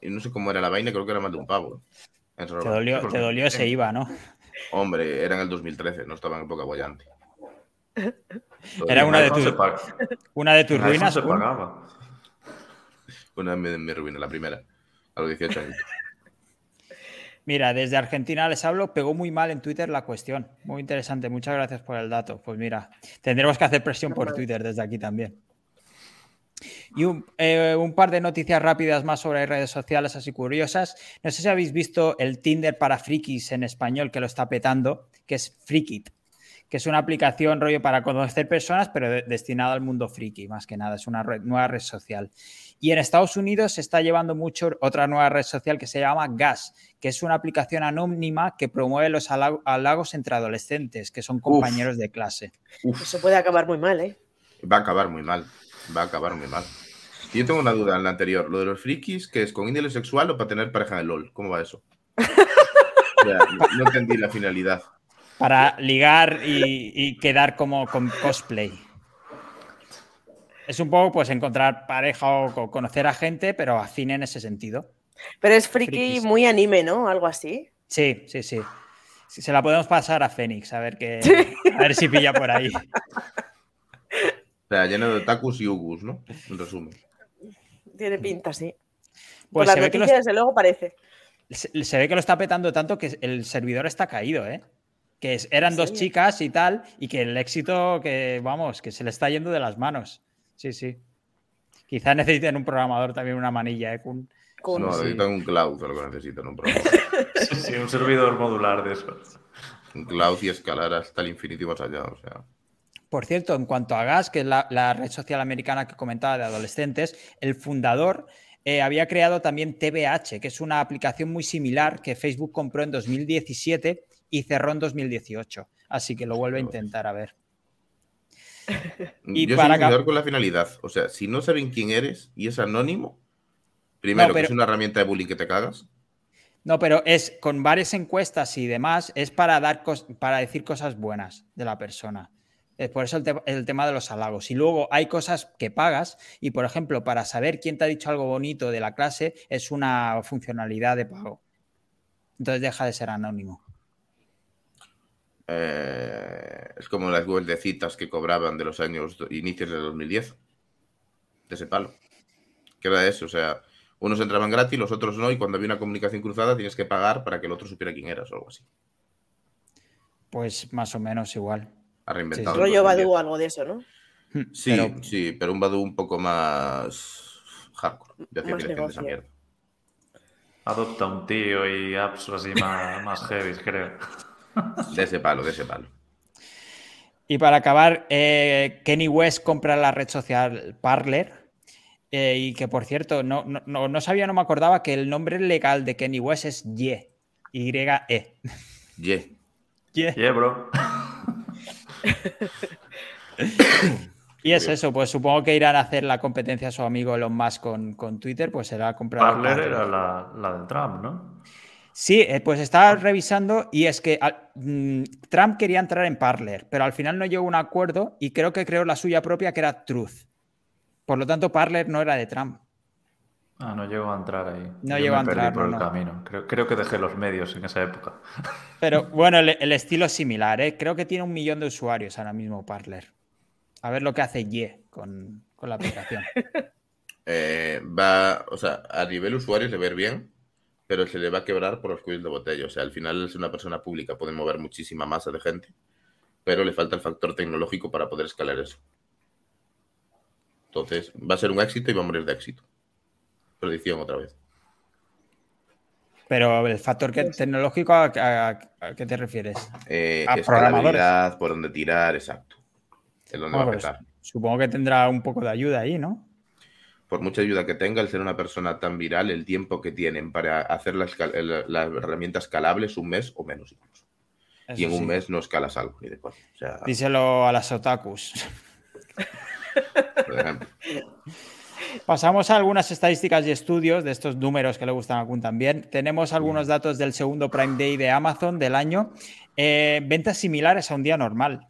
y no sé cómo era la vaina. Creo que era más de un pavo. Te dolió, te dolió ese IVA, ¿no? Hombre, era en el 2013. No estaba en época bollante. Era una de, tus, una de tus ruinas. Se pagaba. Una de mis ruinas, la primera. A los 18 años. Mira, desde Argentina les hablo, pegó muy mal en Twitter la cuestión. Muy interesante, muchas gracias por el dato. Pues mira, tendremos que hacer presión por Twitter desde aquí también. Y eh, un, par de noticias rápidas más sobre redes sociales así curiosas. No sé si habéis visto el Tinder para frikis en español que lo está petando, que es Frikit, que es una aplicación rollo para conocer personas, pero destinada al mundo friki, más que nada. Es una nueva red social. Y en Estados Unidos se está llevando mucho otra nueva red social que se llama Gas, que es una aplicación anónima que promueve los halagos entre adolescentes, que son compañeros de clase. Eso puede acabar muy mal, ¿eh? Va a acabar muy mal. Va a acabar muy mal. yo tengo una duda en la anterior. Lo de los frikis, que es con índole sexual o para tener pareja de LOL? ¿Cómo va eso? no entendí la finalidad. Para ligar y, y quedar como con cosplay. Es un poco pues encontrar pareja o conocer a gente, pero afín en ese sentido. Pero es friki muy anime, ¿no? Algo así. Sí, sí, sí. Se la podemos pasar a Fénix, a ver que, a ver si pilla por ahí. O sea, lleno de tacos y ugus, ¿no? En resumen. Tiene pinta, sí. Pues la noticia, desde luego, parece. Se, ve que lo está petando tanto que el servidor está caído, ¿eh? Que eran dos chicas y tal, y que el éxito que, vamos, que se le está yendo de las manos. Sí, sí. Quizás necesiten un programador también, una manilla, ¿eh? no, necesitan un cloud, lo que necesitan un programador. sí, un servidor modular de esos. Un cloud y escalar hasta el infinito y más allá, o sea. Por cierto, en cuanto a Gas, que es la, red social americana que comentaba de adolescentes, el fundador eh, había creado también TBH, que es una aplicación muy similar que Facebook compró en 2017 y cerró en 2018. Así que lo vuelve a intentar a ver. y Yo para soy con la finalidad. O sea, si no saben quién eres y es anónimo, primero, que es una herramienta de bullying que te cagas. No, pero es con varias encuestas y demás, es para dar para decir cosas buenas de la persona. Es por eso el, tema de los halagos. Y luego hay cosas que pagas y, por ejemplo, para saber quién te ha dicho algo bonito de la clase es una funcionalidad de pago. Entonces deja de ser anónimo. Eh, es como las web de citas que cobraban de los años inicios de 2010. De ese palo. ¿Qué era eso? O sea, unos entraban gratis, los otros no, y cuando había una comunicación cruzada tienes que pagar para que el otro supiera quién eras o algo así. Pues más o menos igual. Ha reinventado. Sí, rollo Badu algo de eso, ¿no? Hmm, sí, pero... sí, pero un Badu un poco más hardcore. Esa mierda. Adopta un tío y apps así más, más heavy, creo. De ese palo, de ese palo. Y para acabar, eh, Kenny West compra la red social Parler eh, y que, por cierto, no, no, sabía, no me acordaba que el nombre legal de Kenny West es Ye. Y-E. Ye. Ye. bro. y es eso, pues supongo que irán a hacer la competencia a su amigo Elon Musk con, con Twitter, pues será comprar. Parler era la, la de Trump, ¿no? Sí, eh, pues estaba revisando y es que mm, Trump quería entrar en Parler, pero al final no llegó a un acuerdo y creo que creó la suya propia que era Truth. Por lo tanto, Parler no era de Trump. Ah, no llegó a entrar ahí. No llegó a entrar. por el camino. Creo, que dejé los medios en esa época. Pero bueno, el, estilo es similar, ¿eh? Creo que tiene un millón de usuarios ahora mismo Parler. A ver lo que hace Ye con, la aplicación. Eh, va, o sea, a nivel usuario se ve bien, pero se le va a quebrar por los cuellos de botella. O sea, al final es una persona pública, puede mover muchísima masa de gente, pero le falta el factor tecnológico para poder escalar eso. Entonces, va a ser un éxito y va a morir de éxito. Predicción otra vez. Pero el factor tecnológico, ¿a, qué te refieres? Eh, a programadores. por donde tirar, exacto. Es donde va a pues, supongo que tendrá un poco de ayuda ahí, ¿no? Por mucha ayuda que tenga, el ser una persona tan viral, el tiempo que tienen para hacer la, herramienta escalable es un mes o menos incluso. y en un mes no escalas algo. Ni de Díselo a las otakus. Pasamos a algunas estadísticas y estudios de estos números que le gustan a Kun también. Tenemos algunos datos del segundo Prime Day de Amazon del año. Eh, ventas similares a un día normal.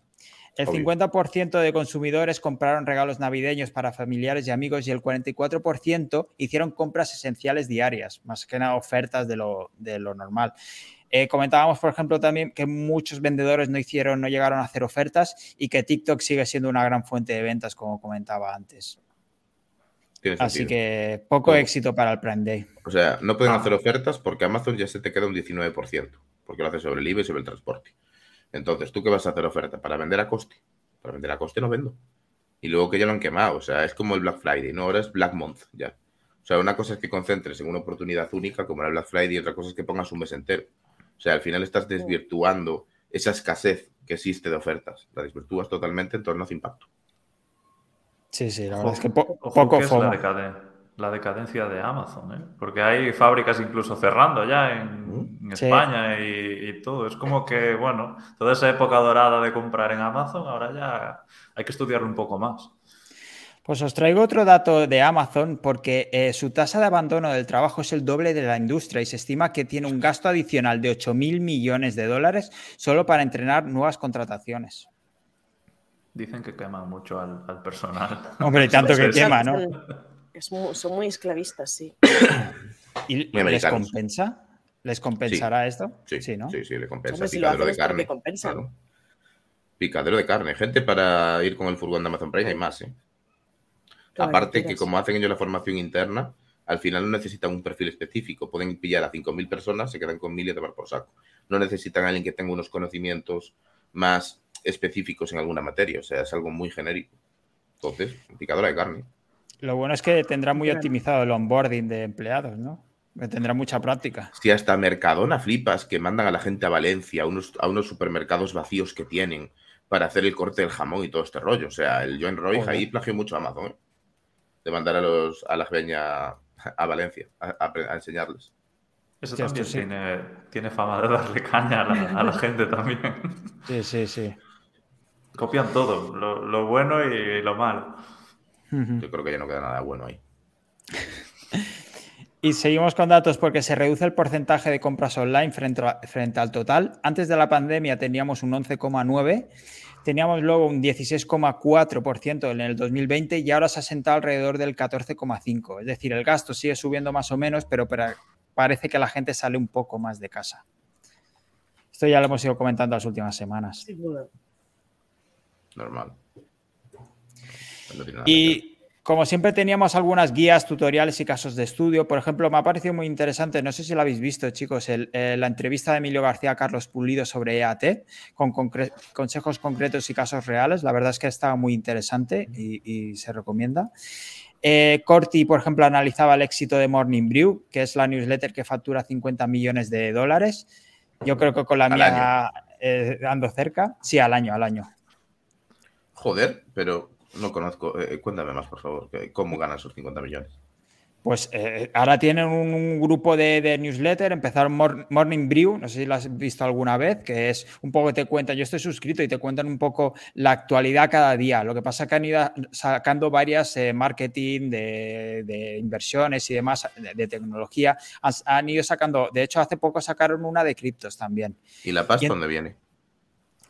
El 50% de consumidores compraron regalos navideños para familiares y amigos y el 44% hicieron compras esenciales diarias, más que nada ofertas de lo, de lo normal. Eh, comentábamos, por ejemplo, también que muchos vendedores no hicieron, no llegaron a hacer ofertas y que TikTok sigue siendo una gran fuente de ventas, como comentaba antes. Así que poco éxito para el Prime Day. O sea, no pueden ah. hacer ofertas porque Amazon ya se te queda un 19%, porque lo hace sobre el IVA y sobre el transporte. Entonces, ¿tú qué vas a hacer oferta? ¿Para vender a coste? Para vender a coste no vendo. Y luego que ya lo han quemado, o sea, es como el Black Friday, ¿no? Ahora es Black Month ya. O sea, una cosa es que concentres en una oportunidad única, como era el Black Friday, y otra cosa es que pongas un mes entero. O sea, al final estás desvirtuando esa escasez que existe de ofertas. La desvirtúas totalmente, en torno a impacto. Sí, sí, la verdad es que poco es la, decadencia de Amazon, ¿eh? porque hay fábricas incluso cerrando ya en, mm. España y, y, todo. Es como que, bueno, toda esa época dorada de comprar en Amazon, ahora ya hay que estudiarlo un poco más. Pues os traigo otro dato de Amazon porque eh, su tasa de abandono del trabajo es el doble de la industria y se estima que tiene un gasto adicional de 8.000 millones de dólares solo para entrenar nuevas contrataciones. Dicen que quema mucho al, personal. Hombre, tanto que quema, ¿no? Son muy esclavistas, sí. ¿Y les compensa? ¿Les compensará esto? Sí, ¿no? Sí, sí, le compensa. Picadero de carne. Picadero de carne. Gente para ir con el furgón de Amazon Prime hay más, ¿eh? Aparte que como hacen ellos la formación interna, al final no necesitan un perfil específico. Pueden pillar a 5.000 personas, se quedan con 1.000 y tomar por saco. No necesitan a alguien que tenga unos conocimientos más específicos en alguna materia. O sea, es algo muy genérico. Entonces, picadora de carne. Lo bueno es que tendrá muy optimizado el onboarding de empleados, ¿no? Que tendrá mucha práctica. Si hasta Mercadona flipas que mandan a la gente a Valencia, a unos, a unos supermercados vacíos que tienen para hacer el corte del jamón y todo este rollo. O sea, el Join Roy ahí plagió mucho a Amazon. ¿eh? de mandar a, los, a la peña a Valencia a, enseñarles. Eso también tiene, fama de darle caña a la, gente también. Sí, sí, sí. Copian todo, lo, bueno y lo malo. Yo creo que ya no queda nada bueno ahí. Y seguimos con datos porque se reduce el porcentaje de compras online frente, frente al total. Antes de la pandemia teníamos un 11,9, teníamos luego un 16,4% en el 2020 y ahora se ha sentado alrededor del 14,5%. Es decir, el gasto sigue subiendo más o menos, pero parece que la gente sale un poco más de casa. Esto ya lo hemos ido comentando las últimas semanas. Normal. Y como siempre teníamos algunas guías, tutoriales y casos de estudio. Por ejemplo, me ha parecido muy interesante, no sé si lo habéis visto, chicos, eh, la entrevista de Emilio García a Carlos Pulido sobre EAT, con consejos concretos y casos reales. La verdad es que estaba muy interesante y, se recomienda. Eh, Corti, por ejemplo, analizaba el éxito de Morning Brew, que es la newsletter que factura 50 millones de dólares. Yo creo que con la mía eh, ando cerca. Sí, al año, al año. Joder, pero no conozco. Eh, cuéntame más, por favor. ¿Cómo ganan esos 50 millones? Pues eh, ahora tienen un, grupo de, newsletter, empezaron Morning Brew, no sé si lo has visto alguna vez, que es un poco te cuentan, yo estoy suscrito y te cuentan un poco la actualidad cada día. Lo que pasa es que han ido sacando varias eh, marketing de, inversiones y demás, de, tecnología, han, ido sacando, de hecho hace poco sacaron una de criptos también. ¿Y la paz dónde viene?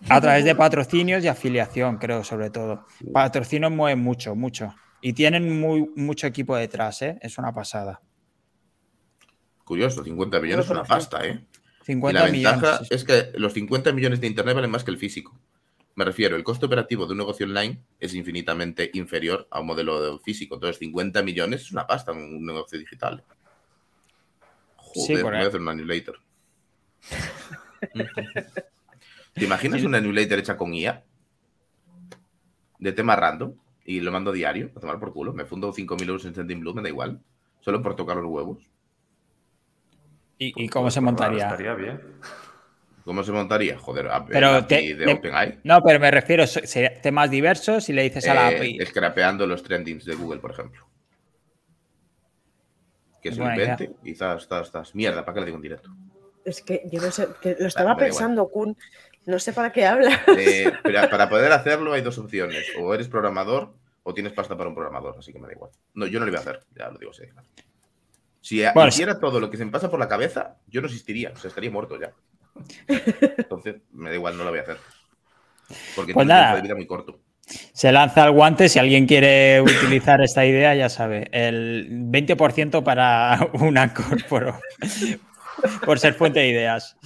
A través de patrocinios y afiliación, creo, sobre todo. Patrocinios mueven mucho, mucho. Y tienen muy, mucho equipo detrás, ¿eh? Es una pasada. Curioso, 50 millones es una pasta, ¿eh? 50 la ventaja es que los 50 millones de Internet valen más que el físico. Me refiero, el costo operativo de un negocio online es infinitamente inferior a un modelo físico. Entonces, 50 millones es una pasta en un negocio digital. Joder, voy a hacer un anulator. ¿Te imaginas una newsletter hecha con IA? De tema random y lo mando diario, a tomar por culo. Me fundo 5.000 euros en Sending Blue, me da igual. Solo por tocar los huevos. ¿Y, cómo se montaría? Estaría bien. ¿Cómo se montaría? Joder, pero de OpenAI. No, pero me refiero a temas diversos y le dices a la API. Eh, scrapeando los trendings de Google, por ejemplo. Que se lo invente y estás, estás, Mierda, ¿para qué le digo en directo? Es que yo no sé, lo estaba pensando, Kun. No sé para qué habla. Eh, para poder hacerlo hay dos opciones. O eres programador o tienes pasta para un programador, así que me da igual. No, yo no lo voy a hacer, ya lo digo así. Si hiciera todo lo que se me pasa por la cabeza, yo no existiría, o sea, estaría muerto ya. Entonces, me da igual, no lo voy a hacer. Porque pues tiene un de vida muy corto. Se lanza el guante, si alguien quiere utilizar esta idea, ya sabe, el 20% para una corporo por ser fuente de ideas.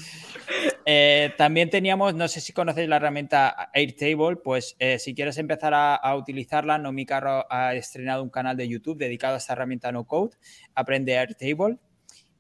Eh, también teníamos, no sé si conocéis la herramienta Airtable, pues eh, si quieres empezar a, utilizarla, No Mi Carro ha estrenado un canal de YouTube dedicado a esta herramienta No Code, aprende Airtable.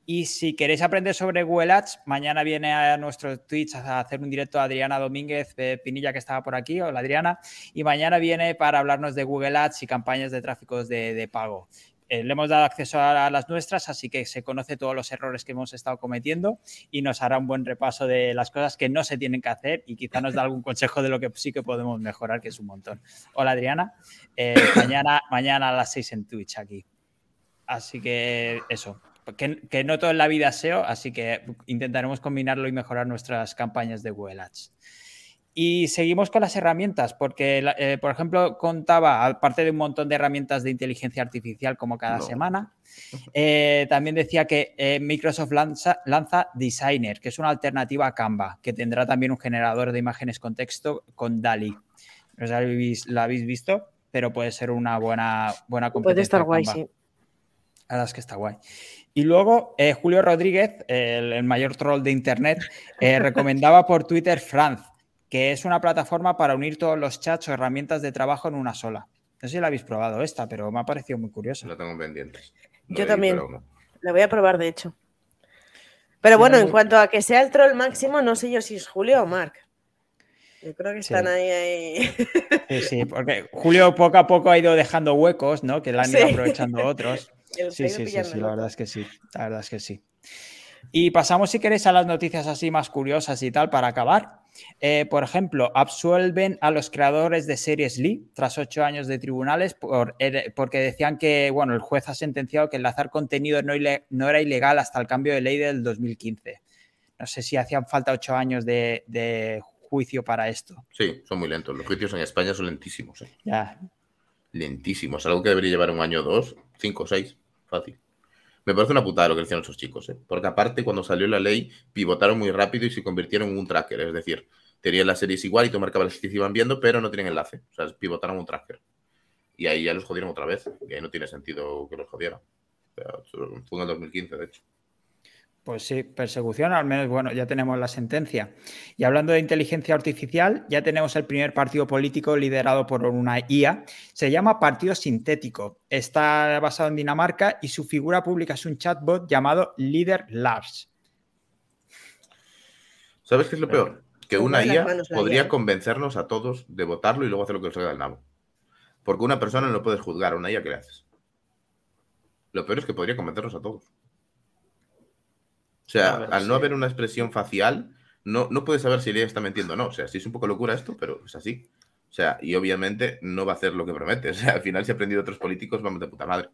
Y si queréis aprender sobre Google Ads, mañana viene a nuestro Twitch a hacer un directo a Adriana Domínguez Pinilla, que estaba por aquí, hola Adriana, y mañana viene para hablarnos de Google Ads y campañas de tráfico de pago. Eh, le hemos dado acceso a las nuestras, así que se conoce todos los errores que hemos estado cometiendo y nos hará un buen repaso de las cosas que no se tienen que hacer y quizá nos da algún consejo de lo que sí que podemos mejorar, que es un montón. Hola Adriana, eh, mañana, mañana a las 6 en Twitch aquí. Así que eso, que, que, no todo en la vida SEO, así que intentaremos combinarlo y mejorar nuestras campañas de Google Ads. Y seguimos con las herramientas, porque, eh, por ejemplo, contaba, aparte de un montón de herramientas de inteligencia artificial como cada semana, eh, también decía que eh, Microsoft lanza, lanza, Designer, que es una alternativa a Canva, que tendrá también un generador de imágenes con texto con DALI. No sé si la habéis visto, pero puede ser una buena, buena competencia. Puede estar guay, sí. La verdad es que está guay. Y luego Julio Rodríguez, el, el, mayor troll de Internet, recomendaba por Twitter Franz que es una plataforma para unir todos los chats o herramientas de trabajo en una sola. No sé si la habéis probado esta, pero me ha parecido muy curiosa. Lo tengo pendiente. Yo también. La voy a probar, de hecho. Pero bueno, en cuanto a que sea el troll máximo, no sé yo si es Julio o Mark. Yo creo que están ahí, ahí. Sí, sí, porque Julio poco a poco ha ido dejando huecos, ¿no? Que la han ido aprovechando otros. Sí, sí, sí, sí, la verdad es que sí. La verdad es que sí. Y pasamos, si queréis, a las noticias así más curiosas y tal para acabar. Eh, por ejemplo, absuelven a los creadores de series Lee tras ocho años de tribunales porque decían que, bueno, el juez ha sentenciado que enlazar contenido no, era ilegal hasta el cambio de ley del 2015. No sé si hacían falta ocho años de, juicio para esto. Sí, son muy lentos. Los juicios en España son lentísimos. ¿eh? Ya. Lentísimos. Algo que debería llevar un año dos, cinco o seis, fácil. Me parece una putada lo que hicieron esos chicos, ¿eh? porque aparte cuando salió la ley pivotaron muy rápido y se convirtieron en un tracker, es decir, tenían las series igual y tú marcabas las iban viendo, pero no tienen enlace, o sea, pivotaron un tracker. Y ahí ya los jodieron otra vez, y ahí no tiene sentido que los jodieran. fue en el 2015, de hecho. Pues sí, persecución, al menos, bueno, ya tenemos la sentencia. Y hablando de inteligencia artificial, ya tenemos el primer partido político liderado por una IA. Se llama Partido Sintético. Está basado en Dinamarca y su figura pública es un chatbot llamado Leader Lars. ¿Sabes qué es lo peor? Que una IA podría convencernos a todos de votarlo y luego hacer lo que os salga del nabo. Porque una persona no puedes juzgar a una IA que le haces. Lo peor es que podría convencernos a todos. O sea, al no haber una expresión facial, no, no puedes saber si ella está mintiendo o no. O sea, sí es un poco locura esto, pero es así. O sea, y obviamente no va a hacer lo que promete. O sea, al final, si ha aprendido otros políticos, vamos de puta madre.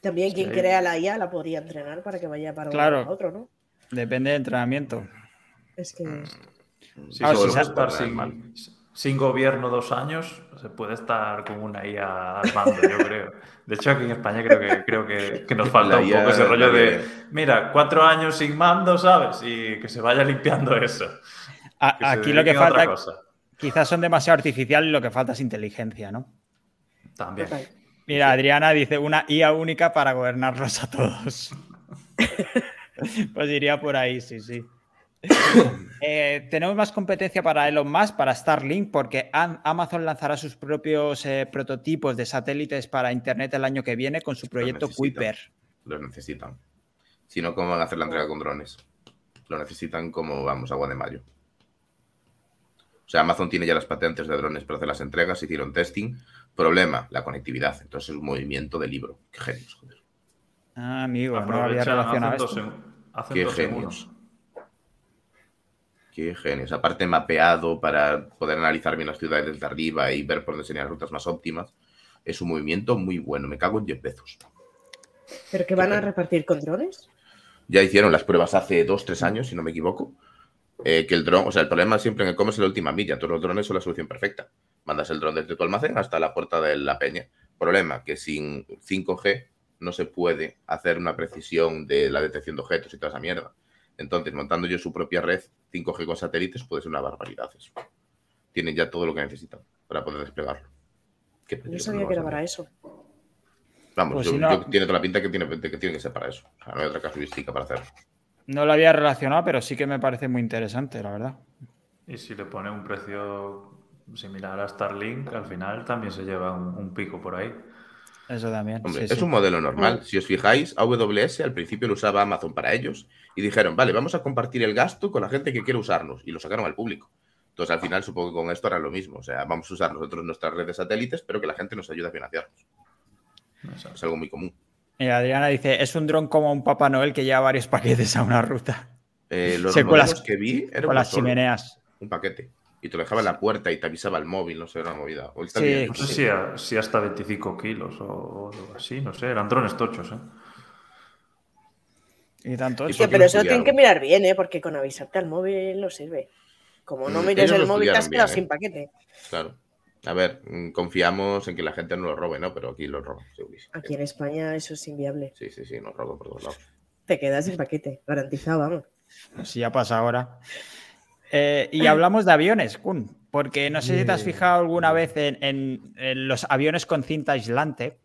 También quien crea la IA la podría entrenar para que vaya para claro. otro, ¿no? Depende de entrenamiento. Es que. Sí, ah, estar sin, sin, gobierno dos años, se puede estar con una IA al mando, yo creo. De hecho, aquí en España creo que, creo que, nos falta un poco ese rollo de, mira, cuatro años sin mando, ¿sabes? Y que se vaya limpiando eso. aquí lo que falta, quizás son demasiado artificiales y lo que falta es inteligencia, ¿no? También. Mira, Adriana dice una IA única para gobernarlos a todos. pues iría por ahí, sí, sí. Eh, tenemos más competencia para Elon Musk, para Starlink, porque Amazon lanzará sus propios eh, prototipos de satélites para Internet el año que viene con su proyecto Kuiper. Lo necesitan. Si no, ¿cómo van a hacer la entrega con drones? Lo necesitan como, vamos, agua de mayo. O sea, Amazon tiene ya las patentes de drones para hacer las entregas, hicieron testing. Problema, la conectividad. Entonces, es un movimiento de libro. Qué genios, joder. Ah, amigo, no había relacionado esto. Qué genios. Qué genios. Aparte mapeado para poder analizar bien las ciudades desde arriba y ver por dónde serían las rutas más óptimas. Es un movimiento muy bueno. Me cago en 10 pesos. ¿Pero qué van a repartir con drones? Ya hicieron las pruebas hace dos, tres años, si no me equivoco. Eh, que el dron, o sea, el problema siempre en el cómo es la última milla. Todos los drones son la solución perfecta. Mandas el dron desde tu almacén hasta la puerta de la peña. Problema que sin 5G no se puede hacer una precisión de la detección de objetos y toda esa mierda. Entonces, montando yo su propia red 5G con satélites puede ser una barbaridad eso. Tienen ya todo lo que necesitan para poder desplegarlo. Yo sabía que era para eso. Vamos, pues tiene toda la pinta que tiene, que tiene que ser para eso. O sea, no hay otra casuística para hacerlo. No lo había relacionado, pero sí que me parece muy interesante, la verdad. Y si le pone un precio similar a Starlink, al final también se lleva un pico por ahí. Eso también. es un modelo normal. Si os fijáis, AWS al principio lo usaba Amazon para ellos y dijeron, vale, vamos a compartir el gasto con la gente que quiere usarnos y lo sacaron al público. Entonces, al final, supongo que con esto era lo mismo. O sea, vamos a usar nosotros nuestras redes satélites, pero que la gente nos ayude a financiarnos. Es algo muy común. Adriana dice, es un dron como un Papá Noel que lleva varios paquetes a una ruta. Eh, los modelos que vi eran con las chimeneas. Un paquete y te lo dejaba en la puerta y te avisaba el móvil, no sé, era una movida. sí, no sé si, hasta 25 kilos o, así, no sé, eran drones tochos, ¿eh? Y tanto pero eso tienen que mirar bien, ¿eh? Porque con avisarte al móvil no sirve. Como no mm, mires el móvil, te has quedado sin ¿eh? paquete. Claro. A ver, mm, confiamos en que la gente no lo robe, ¿no? Pero aquí lo roban, segurísimo. Aquí en España eso es inviable. Sí, sí, sí, nos roban por todos lados. Te quedas sin paquete, garantizado, vamos. Si ya pasa ahora. Eh, y hablamos de aviones, Kun, porque no sé si te has fijado alguna vez en, los aviones con cinta aislante.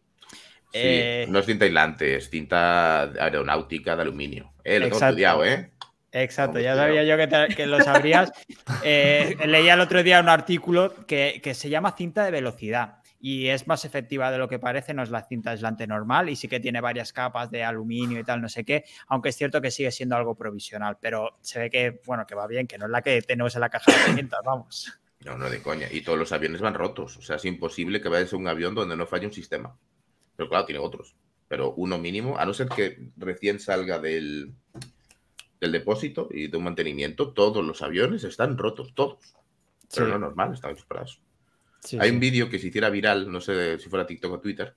Sí, eh, no es cinta aislante, es cinta aeronáutica de aluminio. Eh, lo tengo estudiado, ¿eh? Exacto, ya sabía yo que, lo sabrías. leía el otro día un artículo que, que se llama cinta de velocidad y es más efectiva de lo que parece, no es la cinta aislante normal y sí que tiene varias capas de aluminio y tal, no sé qué, aunque es cierto que sigue siendo algo provisional, pero se ve que, bueno, que va bien, que no es la que tenemos en la caja de herramientas, vamos. No, no de coña. Y todos los aviones van rotos. O sea, es imposible que vayas a un avión donde no falle un sistema. Pero claro, tiene otros. Pero uno mínimo, a no ser que recién salga del, del depósito y de un mantenimiento, todos los aviones están rotos, todos. Pero no normal, están hechos para eso. Hay un vídeo que se hiciera viral, no sé si fuera TikTok o Twitter,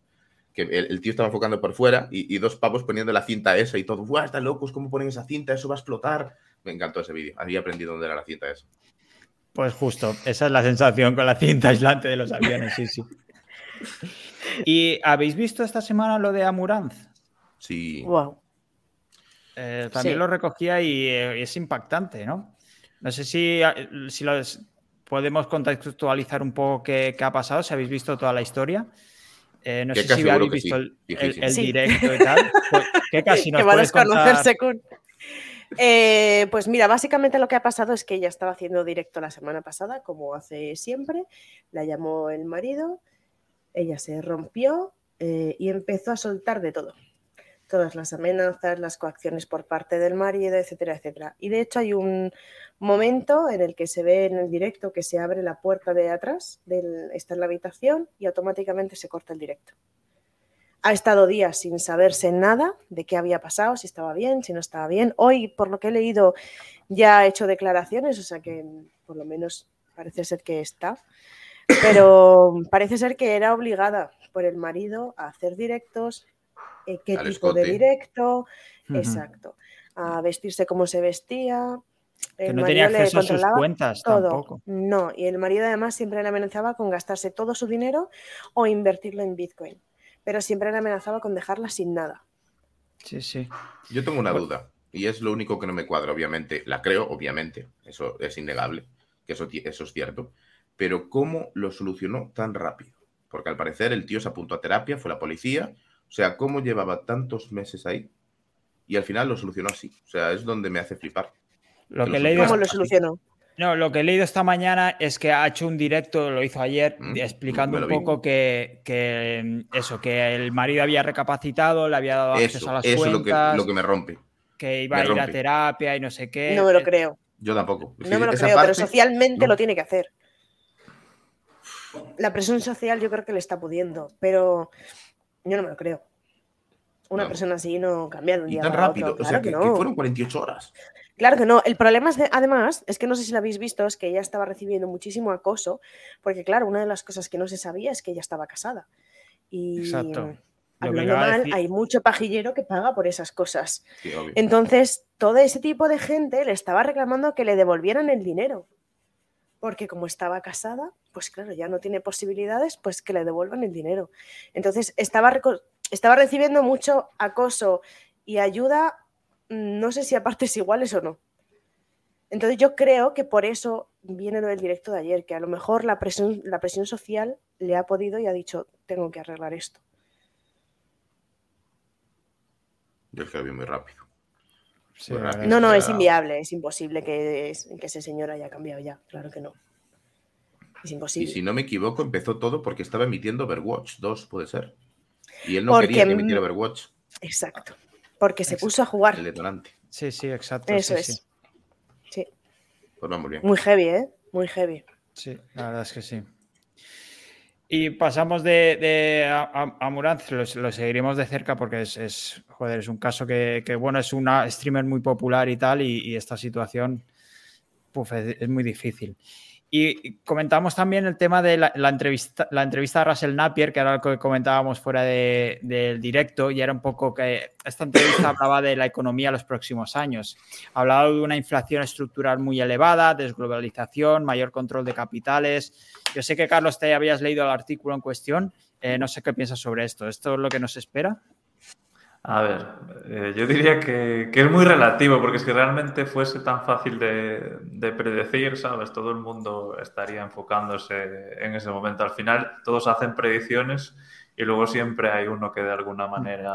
que el, tío estaba enfocando por fuera y, dos pavos poniendo la cinta esa y todo. ¡Buah, están locos! ¿Cómo ponen esa cinta? Eso va a explotar. Me encantó ese vídeo. Había aprendido dónde era la cinta esa. Pues justo, esa es la sensación con la cinta aislante de los aviones, sí, sí. ¿Y habéis visto esta semana lo de Amuranz? Sí. Wow. Eh, también Sí. lo recogía y eh, es impactante, ¿no? No sé si, eh, si los- podemos contextualizar un poco qué, qué ha pasado, si habéis visto toda la historia. Eh, no sé si habéis que visto sí, el, el- difícil. el Sí. directo y tal. Pues, Keka, si nos que va a contar- desconocerse con... Eh, pues mira, básicamente lo que ha pasado es que ella estaba haciendo directo la semana pasada, como hace siempre. La llamó el marido, ella se rompió eh, y empezó a soltar de todo. Todas las amenazas, las coacciones por parte del marido, etcétera, etcétera. Y de hecho hay un momento en el que se ve en el directo que se abre la puerta de atrás, del, está en la habitación y automáticamente se corta el directo. Ha estado días sin saberse nada de qué había pasado, si estaba bien, si no estaba bien. Hoy, por lo que he leído, ya ha hecho declaraciones, o sea que por lo menos parece ser que está. Pero parece ser que era obligada por el marido a hacer directos, eh, qué Al tipo de directo, exacto, a vestirse como se vestía. Que no tenía acceso a sus cuentas todo. tampoco. No, y el marido además siempre le amenazaba con gastarse todo su dinero o invertirlo en Bitcoin. Pero siempre le amenazaba con dejarla sin nada. Sí, sí. Yo tengo una Pues- duda, y es lo único que no me cuadra, obviamente. La creo, obviamente, eso es innegable, que eso, eso es cierto. Pero ¿cómo lo solucionó tan rápido? Porque al parecer el tío se apuntó a terapia, fue la policía. O sea, ¿cómo llevaba tantos meses ahí? Y al final lo solucionó así. O sea, es donde me hace flipar. Lo Que que he lo leído ¿Cómo lo solucionó? No, lo que he leído esta mañana es que ha hecho un directo, lo hizo ayer, Mm, explicando un poco que, que, mm, eso, que el marido había recapacitado, le había dado acceso Eso, a las eso es lo que, lo que me rompe. que iba me a ir a terapia y no sé qué. No me lo creo. Yo tampoco. Es No me lo creo, pero socialmente no. lo tiene que hacer. La presión social yo creo que le está pudiendo, pero yo no me lo creo. Una No. persona así no cambia de un Y día tan para rápido. otro. O sea, Claro que, no. fueron 48 horas. Claro que no. El problema es, de- además, es que no sé si lo habéis visto, es que ella estaba recibiendo muchísimo acoso, porque claro, una de las cosas que no se sabía es que ella estaba casada. Y Exacto. Hablando mal, decir- hay mucho pajillero que paga por esas cosas. Sí. Entonces, todo ese tipo de gente le estaba reclamando que le devolvieran el dinero. Porque como estaba casada, pues claro, ya no tiene posibilidades, pues que le devuelvan el dinero. Entonces, estaba, estaba recibiendo mucho acoso y ayuda, mm, no sé si a partes iguales o no. Entonces, yo creo que por eso viene lo del directo de ayer, que a lo mejor la presión, social le ha podido y ha dicho, tengo que arreglar esto. Yo es que muy rápido. Sí, No, no, es inviable, es imposible que, es- que ese señor haya cambiado ya, claro que no. Es Y imposible. si no me equivoco, empezó todo porque estaba emitiendo Overwatch 2, puede ser. Y él no Porque, quería que emitiera Overwatch, Exacto. Porque se Exacto. puso a jugar. el detonante. Sí, sí, exacto. Eso sí, es. sí. Sí. Pues vamos bien. Muy heavy, ¿eh? Muy heavy. Sí, la verdad es que sí. Y pasamos de, de a, a- lo, seguiremos de cerca porque es, es, joder, es un caso que, que, bueno, es una streamer muy popular y tal, y, esta situación puf, es muy difícil. Y comentamos también el tema de la, entrevista, la entrevista a Russell Napier, que era lo que comentábamos fuera de- del directo, y era un poco que esta entrevista hablaba de la economía en los próximos años. Hablaba de una inflación estructural muy elevada, desglobalización, mayor control de capitales. Yo sé que, Carlos, te habías leído el artículo en cuestión. eh, no sé qué piensas sobre esto. ¿Esto es lo que nos espera? A ver, eh, yo diría que, que es muy relativo, porque si realmente fuese tan fácil de, de predecir, ¿sabes? Todo el mundo estaría enfocándose en ese momento. Al final, todos hacen predicciones y luego siempre hay uno que de alguna manera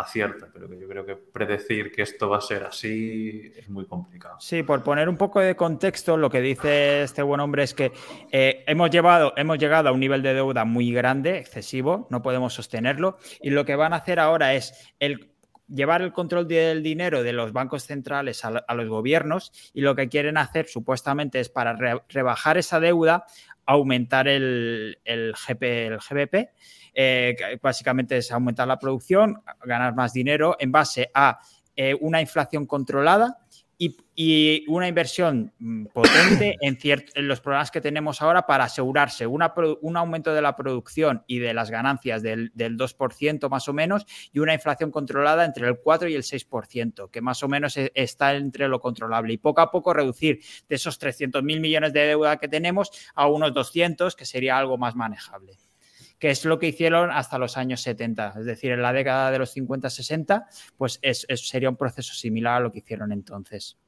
acierta, pero que yo creo que predecir que esto va a ser así es muy complicado. Sí, por poner un poco de contexto, lo que dice este buen hombre es que eh, hemos, llevado, hemos llegado a un nivel de deuda muy grande, excesivo, no podemos sostenerlo, y lo que van a hacer ahora es el llevar el control del dinero de los bancos centrales a, los gobiernos y lo que quieren hacer supuestamente es para re, rebajar esa deuda, aumentar el, el GBP, eh, básicamente es aumentar la producción, ganar más dinero en base a eh, una inflación controlada y, y una inversión mm, potente en, en, los programas que tenemos ahora para asegurarse una, un aumento de la producción y de las ganancias del, del, 2% más o menos y una inflación controlada entre el 4 y el 6%, que más o menos e, está entre lo controlable y poco a poco reducir de esos 300 mil millones de deuda que tenemos a unos 200, que sería algo más manejable. Que es lo que hicieron hasta los años 70. Es decir, en la década de los 50-60, pues es, sería un proceso similar a lo que hicieron entonces.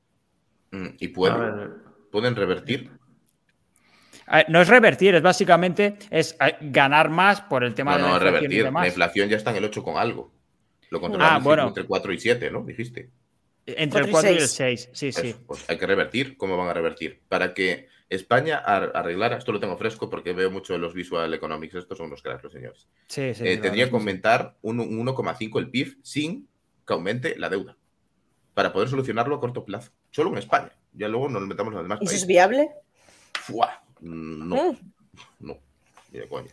Mm, ¿Y pueden, pueden revertir? No es revertir, es básicamente es ganar más por el tema de la inflación. revertir. La inflación ya está en el 8 con algo. Lo controlan ah, entre 4 y 7, ¿no? Dijiste. Entre el 4 y, el 6, sí, sí. Pues hay que revertir. ¿Cómo van a revertir? Para que España arreglara, esto lo tengo fresco porque veo mucho los visual economics, estos son unos cracks los señores. Sí, sí, eh, tendría que aumentar un 1,5 el PIB sin que aumente la deuda para poder solucionarlo a corto plazo. Solo en España. Ya luego nos metamos en los demás ¿Eso es viable? No. Mm. No.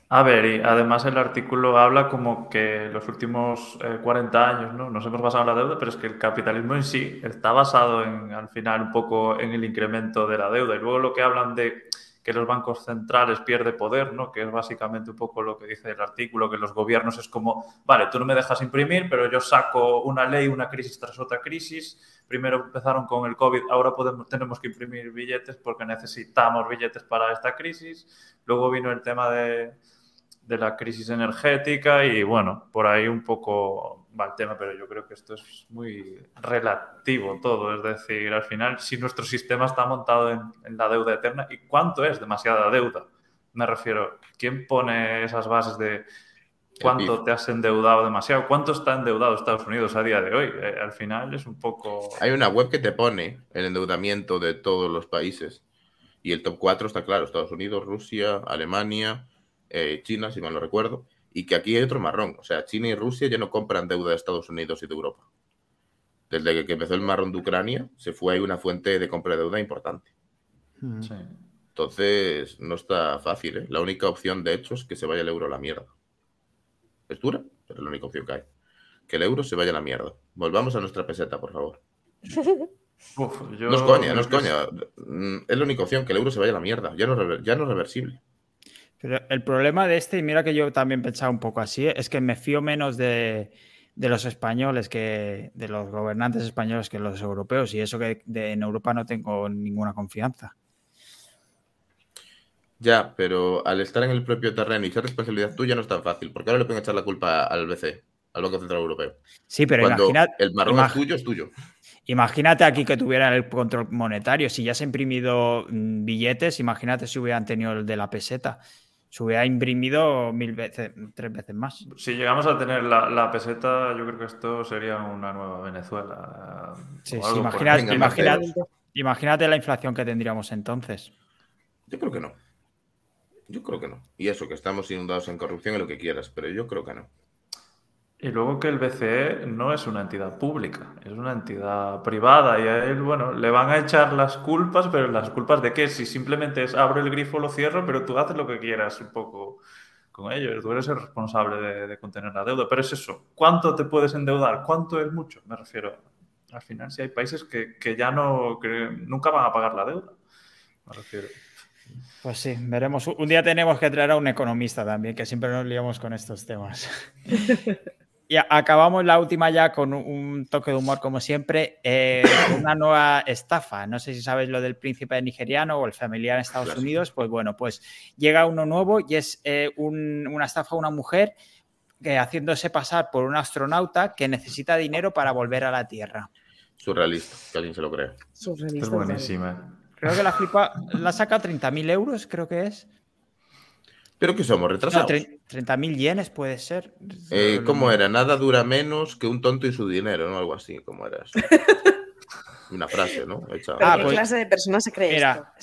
A ver, y además el artículo habla como que los últimos 40 eh, años ¿no? nos hemos basado en la deuda, pero es que el capitalismo en sí está basado en, al final, un poco en el incremento de la deuda. Y luego lo que hablan de que los bancos centrales pierden poder, ¿no? que es básicamente un poco lo que dice el artículo, que los gobiernos es como, vale, tú no me dejas imprimir, pero yo saco una ley, una crisis tras otra crisis, primero empezaron con el COVID, ahora tenemos que imprimir billetes porque necesitamos billetes para esta crisis. Luego vino el tema de, de la crisis energética y bueno, por ahí un poco va el tema, pero yo creo que esto es muy relativo todo. Es decir, al final, si nuestro sistema está montado en, en la deuda eterna, ¿y cuánto es demasiada deuda? Me refiero, ¿quién pone esas bases de cuánto te has endeudado demasiado, cuánto está endeudado Estados Unidos a día de hoy. Eh, al final es un poco... Hay una web que te pone el endeudamiento de todos los países y el top 4 está claro, Estados Unidos, Rusia, Alemania, eh, China, si mal no recuerdo, y que aquí hay otro marrón. O sea, China y Rusia ya no compran deuda de Estados Unidos y de Europa. Desde que empezó el marrón de Ucrania, se fue ahí una fuente de compra de deuda importante. Hmm. Entonces, no está fácil. ¿eh? La única opción, de hecho, es que se vaya el euro a la mierda. Es dura, pero es la única opción que hay. Que el euro se vaya a la mierda. Volvamos a nuestra peseta, por favor. No es coña, no es coña. Mm, es la única opción, que el euro se vaya a la mierda. Ya no, ya no es reversible. Pero el problema de este, y mira que yo también pensaba un poco así, es que me fío menos de, los españoles que de los gobernantes españoles que los europeos. Y eso que en Europa no tengo ninguna confianza. Ya, pero al estar en el propio terreno y ser responsabilidad tuya no es tan fácil, porque ahora le pueden echar la culpa al BC, al Banco Central Europeo. Sí, pero imagínate. El marrón es tuyo, es tuyo. Imagínate aquí que tuvieran el control monetario. Si ya se han imprimido mm, billetes, imagínate si hubieran tenido el de la peseta. Se hubiera imprimido mil veces, tres veces más. Si llegamos a tener la, peseta, yo creo que esto sería una nueva Venezuela. Sí, sí imagínate, imagínate, imagínate la inflación que tendríamos entonces. Yo creo que no. Yo creo que no. Y eso, que estamos inundados en corrupción y lo que quieras, pero yo creo que no. Y luego que el BCE no es una entidad pública, es una entidad privada y a él, bueno, le van a echar las culpas, pero las culpas de qué? Si simplemente es abro el grifo, lo cierro, pero tú haces lo que quieras un poco con ellos, tú eres el responsable de, contener la deuda. Pero es eso, ¿cuánto te puedes endeudar? ¿Cuánto es mucho? Me refiero, al final si hay países que, que ya no, que nunca van a pagar la deuda. Me refiero. Pues sí, veremos. Un día tenemos que traer a un economista también, que siempre nos liamos con estos temas. y acabamos la última ya con un toque de humor, como siempre, eh, una nueva estafa. No sé si sabéis lo del príncipe nigeriano o el familiar en Estados Unidos. Pues bueno, pues llega uno nuevo y es eh, una estafa a una mujer que haciéndose pasar por un astronauta que necesita dinero para volver a la Tierra. Surrealista, que alguien se lo cree. Surrealista. Es buenísima. Creo que la flipa la saca 30.000 euros, creo que es. ¿Pero que somos? ¿Retrasados? 30.000 yenes puede ser. Eh, ¿Cómo era? Nada dura menos que un tonto y su dinero, ¿no? Algo así, ¿cómo era eso? Una frase, ¿no? Ah, ¿Qué pues clase de persona se cree Era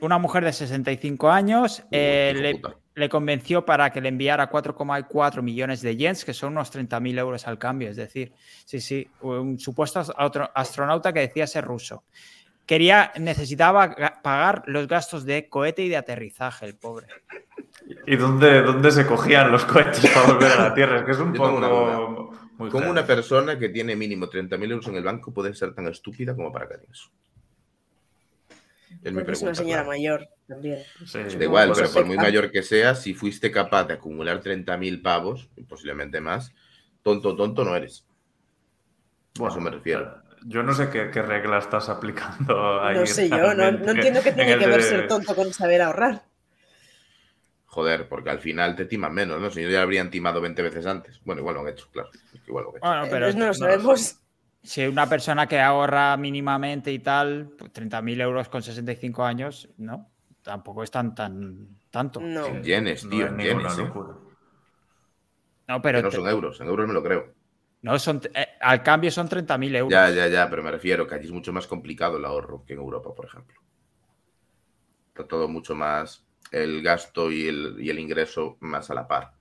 una mujer de 65 años eh, le, convenció para que le enviara 4,4 millones de yens, que son unos 30.000 euros al cambio. Es decir, sí, sí, un supuesto astronauta que decía ser ruso quería, necesitaba pagar los gastos de cohete y de aterrizaje, el pobre. ¿Y dónde, dónde se cogían los cohetes para volver a la Tierra? Es que es un poco... Muy ¿Cómo una persona que tiene mínimo 30.000 euros en el banco puede ser tan estúpida como para caer eso? Es, una señora mayor también. da igual, pero por muy mayor que sea, si fuiste capaz de acumular 30.000 pavos, y posiblemente más, tonto, tonto no eres. a eso me refiero. Yo no sé qué, regla estás aplicando ahí. No sé yo, no, entiendo qué tiene que ver ser tonto con saber ahorrar. Joder, porque al final te timan menos, ¿no? Si no ya habrían timado 20 veces antes. Bueno, igual lo han hecho, claro. Igual lo han hecho. Bueno, pero Entonces no lo no sabemos. Si una persona que ahorra mínimamente y tal, pues 30.000 euros con 65 años, no, tampoco es tan, tan tanto. No. En yenes, No tío, es en yenes, ¿eh? No, Que pero no te- son euros, en euros me lo creo. no son, eh, al cambio son 30.000 euros. Ya, ya, ya, pero me refiero que allí es mucho más complicado el ahorro que en Europa, por ejemplo. Está todo mucho más el gasto y el, y el ingreso más a la par.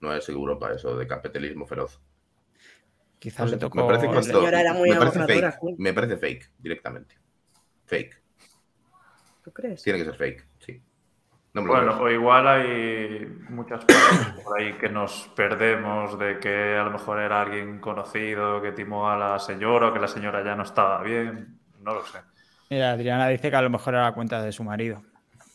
No es Europa eso de capitalismo feroz. Quizás le Me tocó. parece, que La esto- señora era muy me parece fake. Me parece fake, directamente. Fake. ¿Tú crees? Tiene que ser fake, sí. No me lo Bueno, creo. o igual hay muchas cosas por ahí que nos perdemos de que a lo mejor era alguien conocido que timó a la señora o que la señora ya no estaba bien. No lo sé. Mira, Adriana dice que a lo mejor era la cuenta de su marido.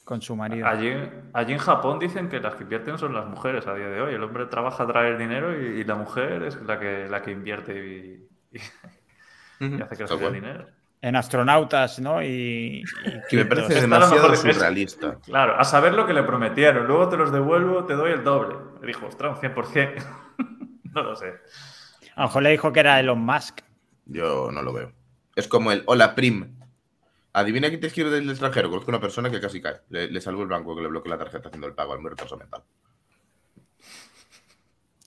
Con su marido. Allí, allí en Japón dicen que las que invierten son las mujeres a día de hoy. El hombre trabaja a traer dinero y, y la mujer es la que, la que invierte y, y- y hace crecer el dinero. En astronautas, ¿no? Y. y Que me parece demasiado es- surrealista. Claro, a saber lo que le prometieron. Luego te los devuelvo, te doy el doble. Le dijo, ostras, un 100%. no lo sé. A lo mejor le dijo que era Elon Musk. Yo no lo veo. Es como el hola prim. Adivina quién te escribe del extranjero. Conozco una persona que casi cae. Le, le salvo el banco que le bloqueó la tarjeta haciendo el pago al muy retraso mental.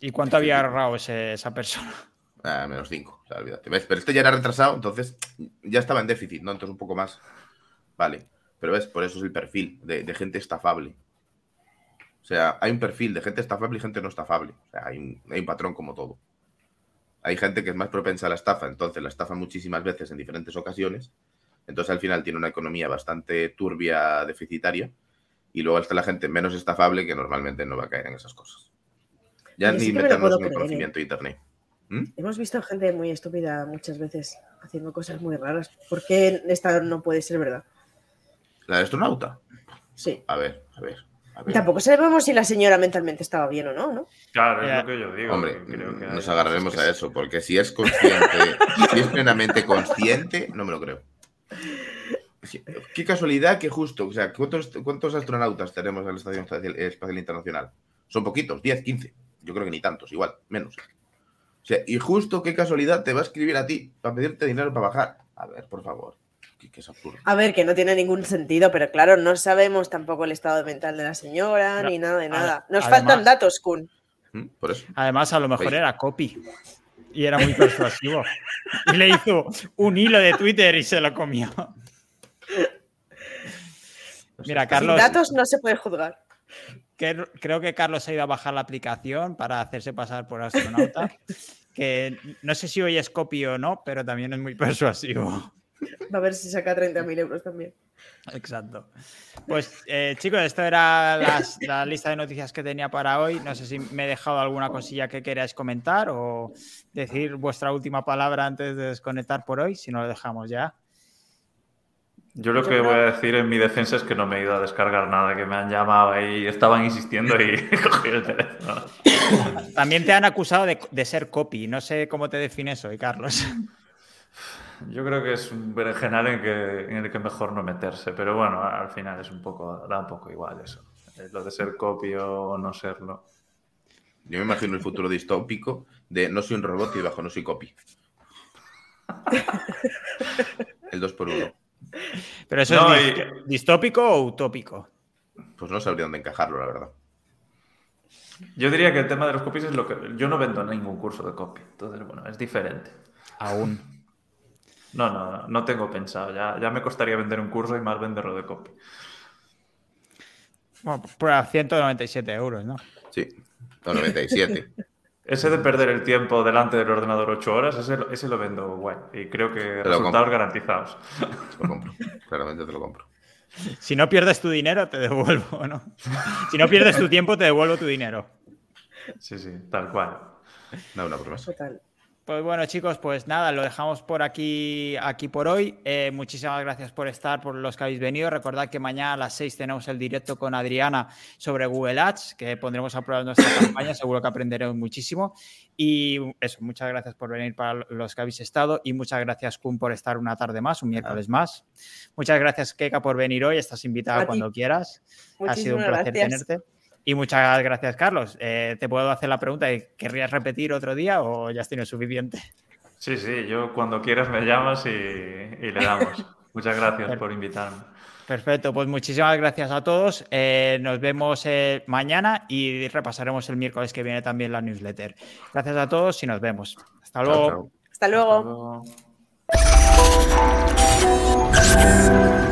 ¿Y cuánto había ahorrado ese- esa persona? Ah, menos 5. O sea, olvídate. ¿Ves? Pero este ya era retrasado, entonces ya estaba en déficit, ¿no? Entonces un poco más. Vale. Pero ves, por eso es el perfil de, de gente estafable. O sea, hay un perfil de gente estafable y gente no estafable. O sea, hay un, hay un patrón como todo. Hay gente que es más propensa a la estafa, entonces la estafa muchísimas veces en diferentes ocasiones. Entonces al final tiene una economía bastante turbia, deficitaria. Y luego está la gente menos estafable que normalmente no va a caer en esas cosas. Ya ni sí me meternos puedo en el creer, ¿eh? conocimiento de Internet. ¿Mm? Hemos visto gente muy estúpida muchas veces haciendo cosas muy raras. ¿Por qué esta no puede ser verdad? ¿La de astronauta? Sí. A ver, a ver. A ver. Tampoco sabemos si la señora mentalmente estaba bien o no, ¿no? Claro, es lo que yo digo. Hombre, creo que nos agarraremos a eso, porque si es consciente, si es plenamente consciente, no me lo creo. Qué casualidad que justo, o sea, ¿cuántos, cuántos astronautas tenemos en la Estación Espacial, Espacial Internacional? Son poquitos, 10, 15. Yo creo que ni tantos, igual, menos. O sea, y justo qué casualidad te va a escribir a ti para pedirte dinero para bajar. A ver, por favor, que, que es absurdo. A ver, que no tiene ningún sentido, pero claro, no sabemos tampoco el estado mental de la señora No, ni nada de nada. Nos además- faltan datos, Kun. ¿Mm? Por eso. Además, a lo mejor Veis. era copy. Y era muy persuasivo. Y le hizo un hilo de Twitter y se lo comió. Mira, Sin Carlos, datos no se puede juzgar. que- creo que Carlos ha ido a bajar la aplicación para hacerse pasar por astronauta. Que no sé si hoy es copy o no, pero también es muy persuasivo. Va a ver si saca 30.000 euros también. Exacto. Pues eh, chicos, esto era las- la lista de noticias que tenía para hoy. No sé si me he dejado alguna cosilla que queráis comentar o decir vuestra última palabra antes de desconectar por hoy, si no lo dejamos ya. Yo lo que voy a decir en mi defensa es que no me he ido a descargar nada, que me han llamado ahí, estaban insistiendo y he cogido el teléfono. También te han acusado de, de ser copy. No sé cómo te defines hoy, Carlos. Yo creo que es un berenjenal en, que, en el que mejor no meterse, pero bueno, al final es un poco, da un poco igual eso. Eh, Lo de ser copio o no serlo. Yo me imagino el futuro distópico de no soy un robot y debajo no soy copy. El 2 por 1 Pero eso No, es y- distópico o utópico. Pues no sabría dónde encajarlo, la verdad. Yo diría que el tema de los copies es lo que... Yo no vendo ningún curso de copy, entonces bueno, es diferente. Aún. No, no, no, no tengo pensado. Ya, ya me costaría vender un curso y más venderlo de copy. Bueno, por a 197 euros, ¿no? Sí, no, 97. Ese de perder el tiempo delante del ordenador ocho horas, ese, lo- ese lo vendo guay. Y creo que resultados compro. garantizados. Te lo compro. Claramente te lo compro. Si no pierdes tu dinero, te devuelvo, ¿no? Si no pierdes tu tiempo, te devuelvo tu dinero. Sí, sí, tal cual. No, una promesa. Total. Pues bueno, chicos, pues nada, lo dejamos por aquí, aquí por hoy. Eh, muchísimas gracias por estar, por los que habéis venido. Recordad que mañana a las 6 tenemos el directo con Adriana sobre Google Ads, que pondremos a prueba nuestra campaña. Seguro que aprenderemos muchísimo. Y eso, muchas gracias por venir para los que habéis estado. Y muchas gracias, Kun, por estar una tarde más, un miércoles más. Muchas gracias, Keka, por venir hoy. Estás invitada cuando quieras. ha sido un placer tenerte. Y muchas gracias, Carlos. Eh, te puedo hacer la pregunta, ¿querrías repetir otro día o ya has tenido suficiente? Sí, sí, yo cuando quieras me llamas y, le damos. muchas gracias por invitarme. Perfecto, pues muchísimas gracias a todos. Eh, nos vemos eh, mañana y repasaremos el miércoles que viene también la newsletter. Gracias a todos y nos vemos. Hasta luego. Hasta luego. Hasta luego.